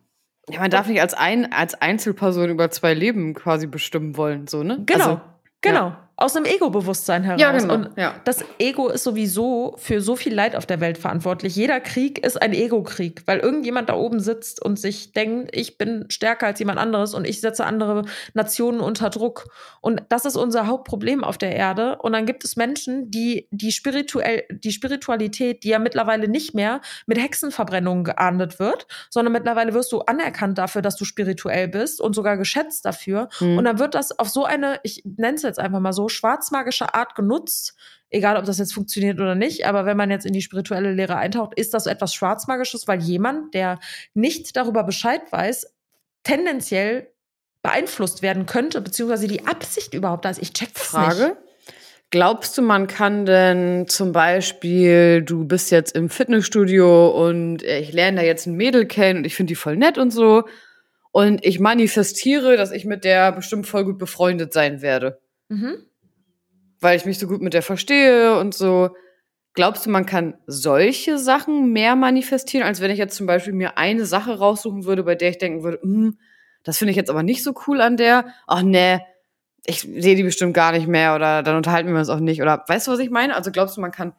ja, man darf nicht als, ein, als Einzelperson über zwei Leben quasi bestimmen wollen, so, ne? Genau, also, genau. Ja aus einem Ego-Bewusstsein heraus. Ja, genau. Und ja. das Ego ist sowieso für so viel Leid auf der Welt verantwortlich. Jeder Krieg ist ein Ego-Krieg, weil irgendjemand da oben sitzt und sich denkt, ich bin stärker als jemand anderes und ich setze andere Nationen unter Druck. Und das ist unser Hauptproblem auf der Erde. Und dann gibt es Menschen, die die, spirituell, die Spiritualität, die ja mittlerweile nicht mehr mit Hexenverbrennungen geahndet wird, sondern mittlerweile wirst du anerkannt dafür, dass du spirituell bist und sogar geschätzt dafür. Mhm. Und dann wird das auf so eine, ich nenne es jetzt einfach mal so, schwarzmagische Art genutzt. Egal, ob das jetzt funktioniert oder nicht, aber wenn man jetzt in die spirituelle Lehre eintaucht, ist das etwas Schwarzmagisches, weil jemand, der nicht darüber Bescheid weiß, tendenziell beeinflusst werden könnte, beziehungsweise die Absicht überhaupt da ist. Ich check das Frage. Nicht. Glaubst du, man kann denn zum Beispiel, du bist jetzt im Fitnessstudio und ich lerne da jetzt ein Mädel kennen und ich finde die voll nett und so und ich manifestiere, dass ich mit der bestimmt voll gut befreundet sein werde. Mhm weil ich mich so gut mit der verstehe und so. Glaubst du, man kann solche Sachen mehr manifestieren, als wenn ich jetzt zum Beispiel mir eine Sache raussuchen würde, bei der ich denken würde, hm, das finde ich jetzt aber nicht so cool an der. Ach nee, ich sehe die bestimmt gar nicht mehr oder dann unterhalten wir uns auch nicht. Oder weißt du, was ich meine? Also glaubst du, man kann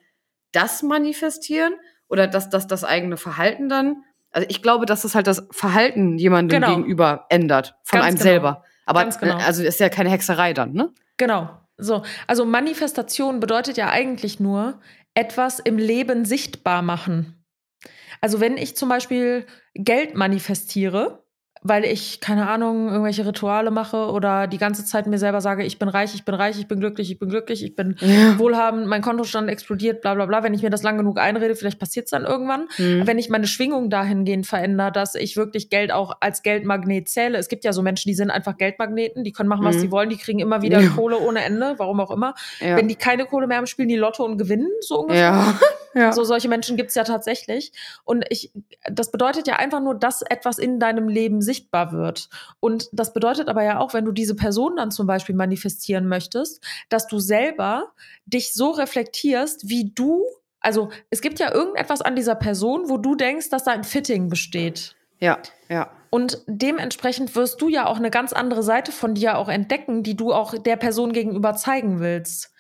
das manifestieren oder dass das, das eigene Verhalten dann? Also ich glaube, dass das halt das Verhalten jemandem genau. gegenüber ändert, von Ganz einem genau. selber. Aber genau. also ist ja keine Hexerei dann, ne? Genau. So, also Manifestation bedeutet ja eigentlich nur etwas im Leben sichtbar machen. Also wenn ich zum Beispiel Geld manifestiere, weil ich, keine Ahnung, irgendwelche Rituale mache oder die ganze Zeit mir selber sage, ich bin reich, ich bin reich, ich bin glücklich, ich bin glücklich, ich bin ja. wohlhabend, mein Kontostand explodiert, bla bla bla. Wenn ich mir das lang genug einrede, vielleicht passiert es dann irgendwann. Mhm. Wenn ich meine Schwingung dahingehend verändere, dass ich wirklich Geld auch als Geldmagnet zähle. Es gibt ja so Menschen, die sind einfach Geldmagneten, die können machen, was mhm. sie wollen, die kriegen immer wieder ja. Kohle ohne Ende, warum auch immer. Ja. Wenn die keine Kohle mehr haben, spielen die Lotto und gewinnen, so ungefähr. Ja. <laughs> So solche Menschen gibt es ja tatsächlich. Und ich, das bedeutet ja einfach nur, dass etwas in deinem Leben sichtbar wird. Und das bedeutet aber ja auch, wenn du diese Person dann zum Beispiel manifestieren möchtest, dass du selber dich so reflektierst, wie du, also es gibt ja irgendetwas an dieser Person, wo du denkst, dass da ein Fitting besteht. Ja, ja. Und dementsprechend wirst du ja auch eine ganz andere Seite von dir auch entdecken, die du auch der Person gegenüber zeigen willst.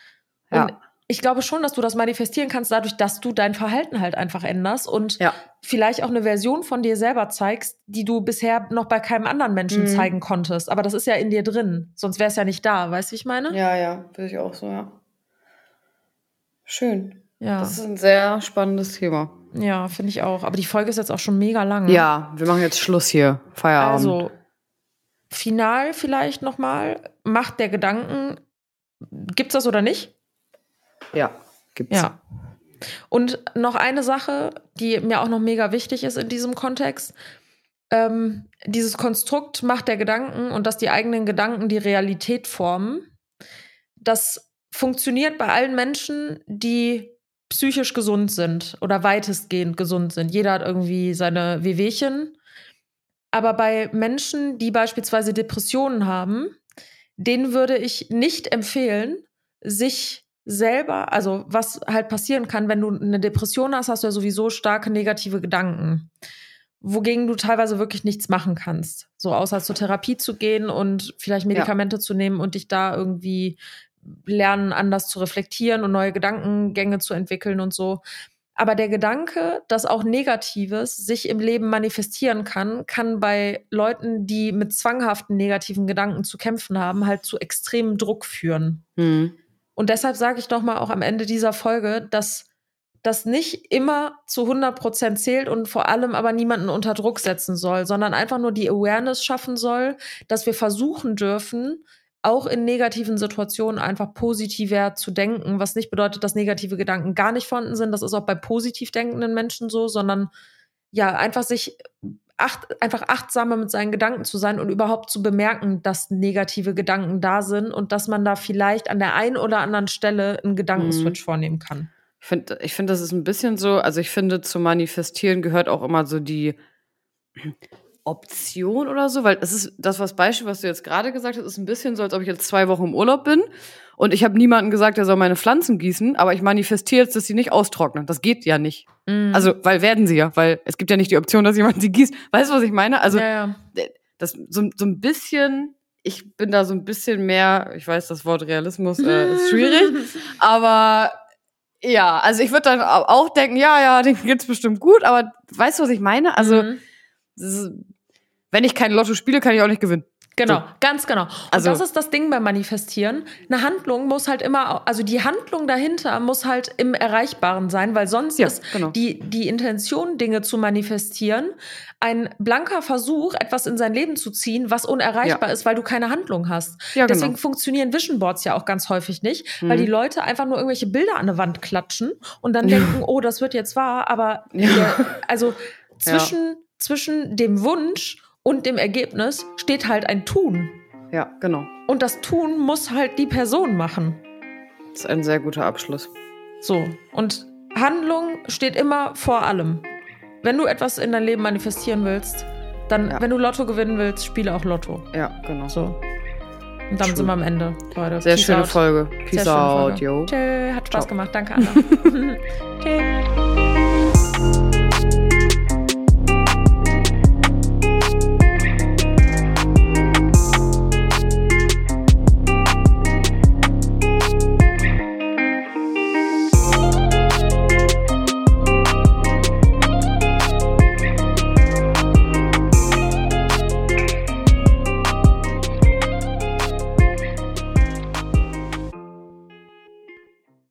Und ja ich glaube schon, dass du das manifestieren kannst, dadurch, dass du dein Verhalten halt einfach änderst und ja. vielleicht auch eine Version von dir selber zeigst, die du bisher noch bei keinem anderen Menschen mhm. zeigen konntest. Aber das ist ja in dir drin, sonst wäre es ja nicht da. Weißt du, wie ich meine? Ja, ja, würde ich auch so, ja. Schön. Ja. Das ist ein sehr spannendes Thema. Ja, finde ich auch. Aber die Folge ist jetzt auch schon mega lang. Ja, wir machen jetzt Schluss hier. Feierabend. Also, final vielleicht nochmal. Macht der Gedanken, gibt's das oder nicht? Ja, gibt's. Ja. Und noch eine Sache, die mir auch noch mega wichtig ist in diesem Kontext. Ähm, dieses Konstrukt Macht der Gedanken und dass die eigenen Gedanken die Realität formen, das funktioniert bei allen Menschen, die psychisch gesund sind oder weitestgehend gesund sind. Jeder hat irgendwie seine Wehwehchen. Aber bei Menschen, die beispielsweise Depressionen haben, denen würde ich nicht empfehlen, sich selber, also was halt passieren kann, wenn du eine Depression hast, hast du ja sowieso starke negative Gedanken. wogegen du teilweise wirklich nichts machen kannst. So außer zur Therapie zu gehen und vielleicht Medikamente ja. zu nehmen und dich da irgendwie lernen, anders zu reflektieren und neue Gedankengänge zu entwickeln und so. Aber der Gedanke, dass auch Negatives sich im Leben manifestieren kann, kann bei Leuten, die mit zwanghaften negativen Gedanken zu kämpfen haben, halt zu extremem Druck führen. Mhm. Und deshalb sage ich doch mal auch am Ende dieser Folge, dass das nicht immer zu 100 Prozent zählt und vor allem aber niemanden unter Druck setzen soll, sondern einfach nur die Awareness schaffen soll, dass wir versuchen dürfen, auch in negativen Situationen einfach positiver zu denken, was nicht bedeutet, dass negative Gedanken gar nicht vorhanden sind. Das ist auch bei positiv denkenden Menschen so, sondern ja, einfach sich acht, einfach achtsamer mit seinen Gedanken zu sein und überhaupt zu bemerken, dass negative Gedanken da sind und dass man da vielleicht an der einen oder anderen Stelle einen Gedankenswitch mhm. vornehmen kann. Ich finde, ich finde, das ist ein bisschen so, also ich finde, zu manifestieren gehört auch immer so die Option oder so, weil es ist das was Beispiel, was du jetzt gerade gesagt hast, ist ein bisschen so, als ob ich jetzt zwei Wochen im Urlaub bin und ich habe niemanden gesagt, der soll meine Pflanzen gießen, aber ich manifestiere jetzt, dass sie nicht austrocknen. Das geht ja nicht. Mm. Also, weil werden sie ja, weil es gibt ja nicht die Option, dass jemand sie gießt. Weißt du, was ich meine? Also, ja, ja. das so, so ein bisschen, ich bin da so ein bisschen mehr, ich weiß, das Wort Realismus äh, ist <laughs> schwierig, aber ja, also ich würde dann auch denken, ja, ja, den geht's bestimmt gut, aber weißt du, was ich meine? Also, mm. ist, wenn ich kein Lotto spiele, kann ich auch nicht gewinnen. Genau, so. ganz genau. Und also, das ist das Ding beim Manifestieren. Eine Handlung muss halt immer, also die Handlung dahinter muss halt im Erreichbaren sein, weil sonst ja, ist genau. die, die Intention, Dinge zu manifestieren, ein blanker Versuch, etwas in sein Leben zu ziehen, was unerreichbar ja. ist, weil du keine Handlung hast. Ja, Deswegen genau. funktionieren Vision Boards ja auch ganz häufig nicht, mhm. weil die Leute einfach nur irgendwelche Bilder an der Wand klatschen und dann <laughs> denken, oh, das wird jetzt wahr, aber der, also zwischen, zwischen dem Wunsch und dem Ergebnis steht halt ein Tun. Ja, genau. Und das Tun muss halt die Person machen. Das ist ein sehr guter Abschluss. So, und Handlung steht immer vor allem. Wenn du etwas in dein Leben manifestieren willst, dann, ja. wenn du Lotto gewinnen willst, spiele auch Lotto. Ja, genau. So. Und dann True. sind wir am Ende, Leute. Sehr Peace schöne out. Folge. Peace Sehr out, Folge. yo. Tschö, hat Spaß Ciao. gemacht. Danke, <laughs> Anna. <laughs> Tschö.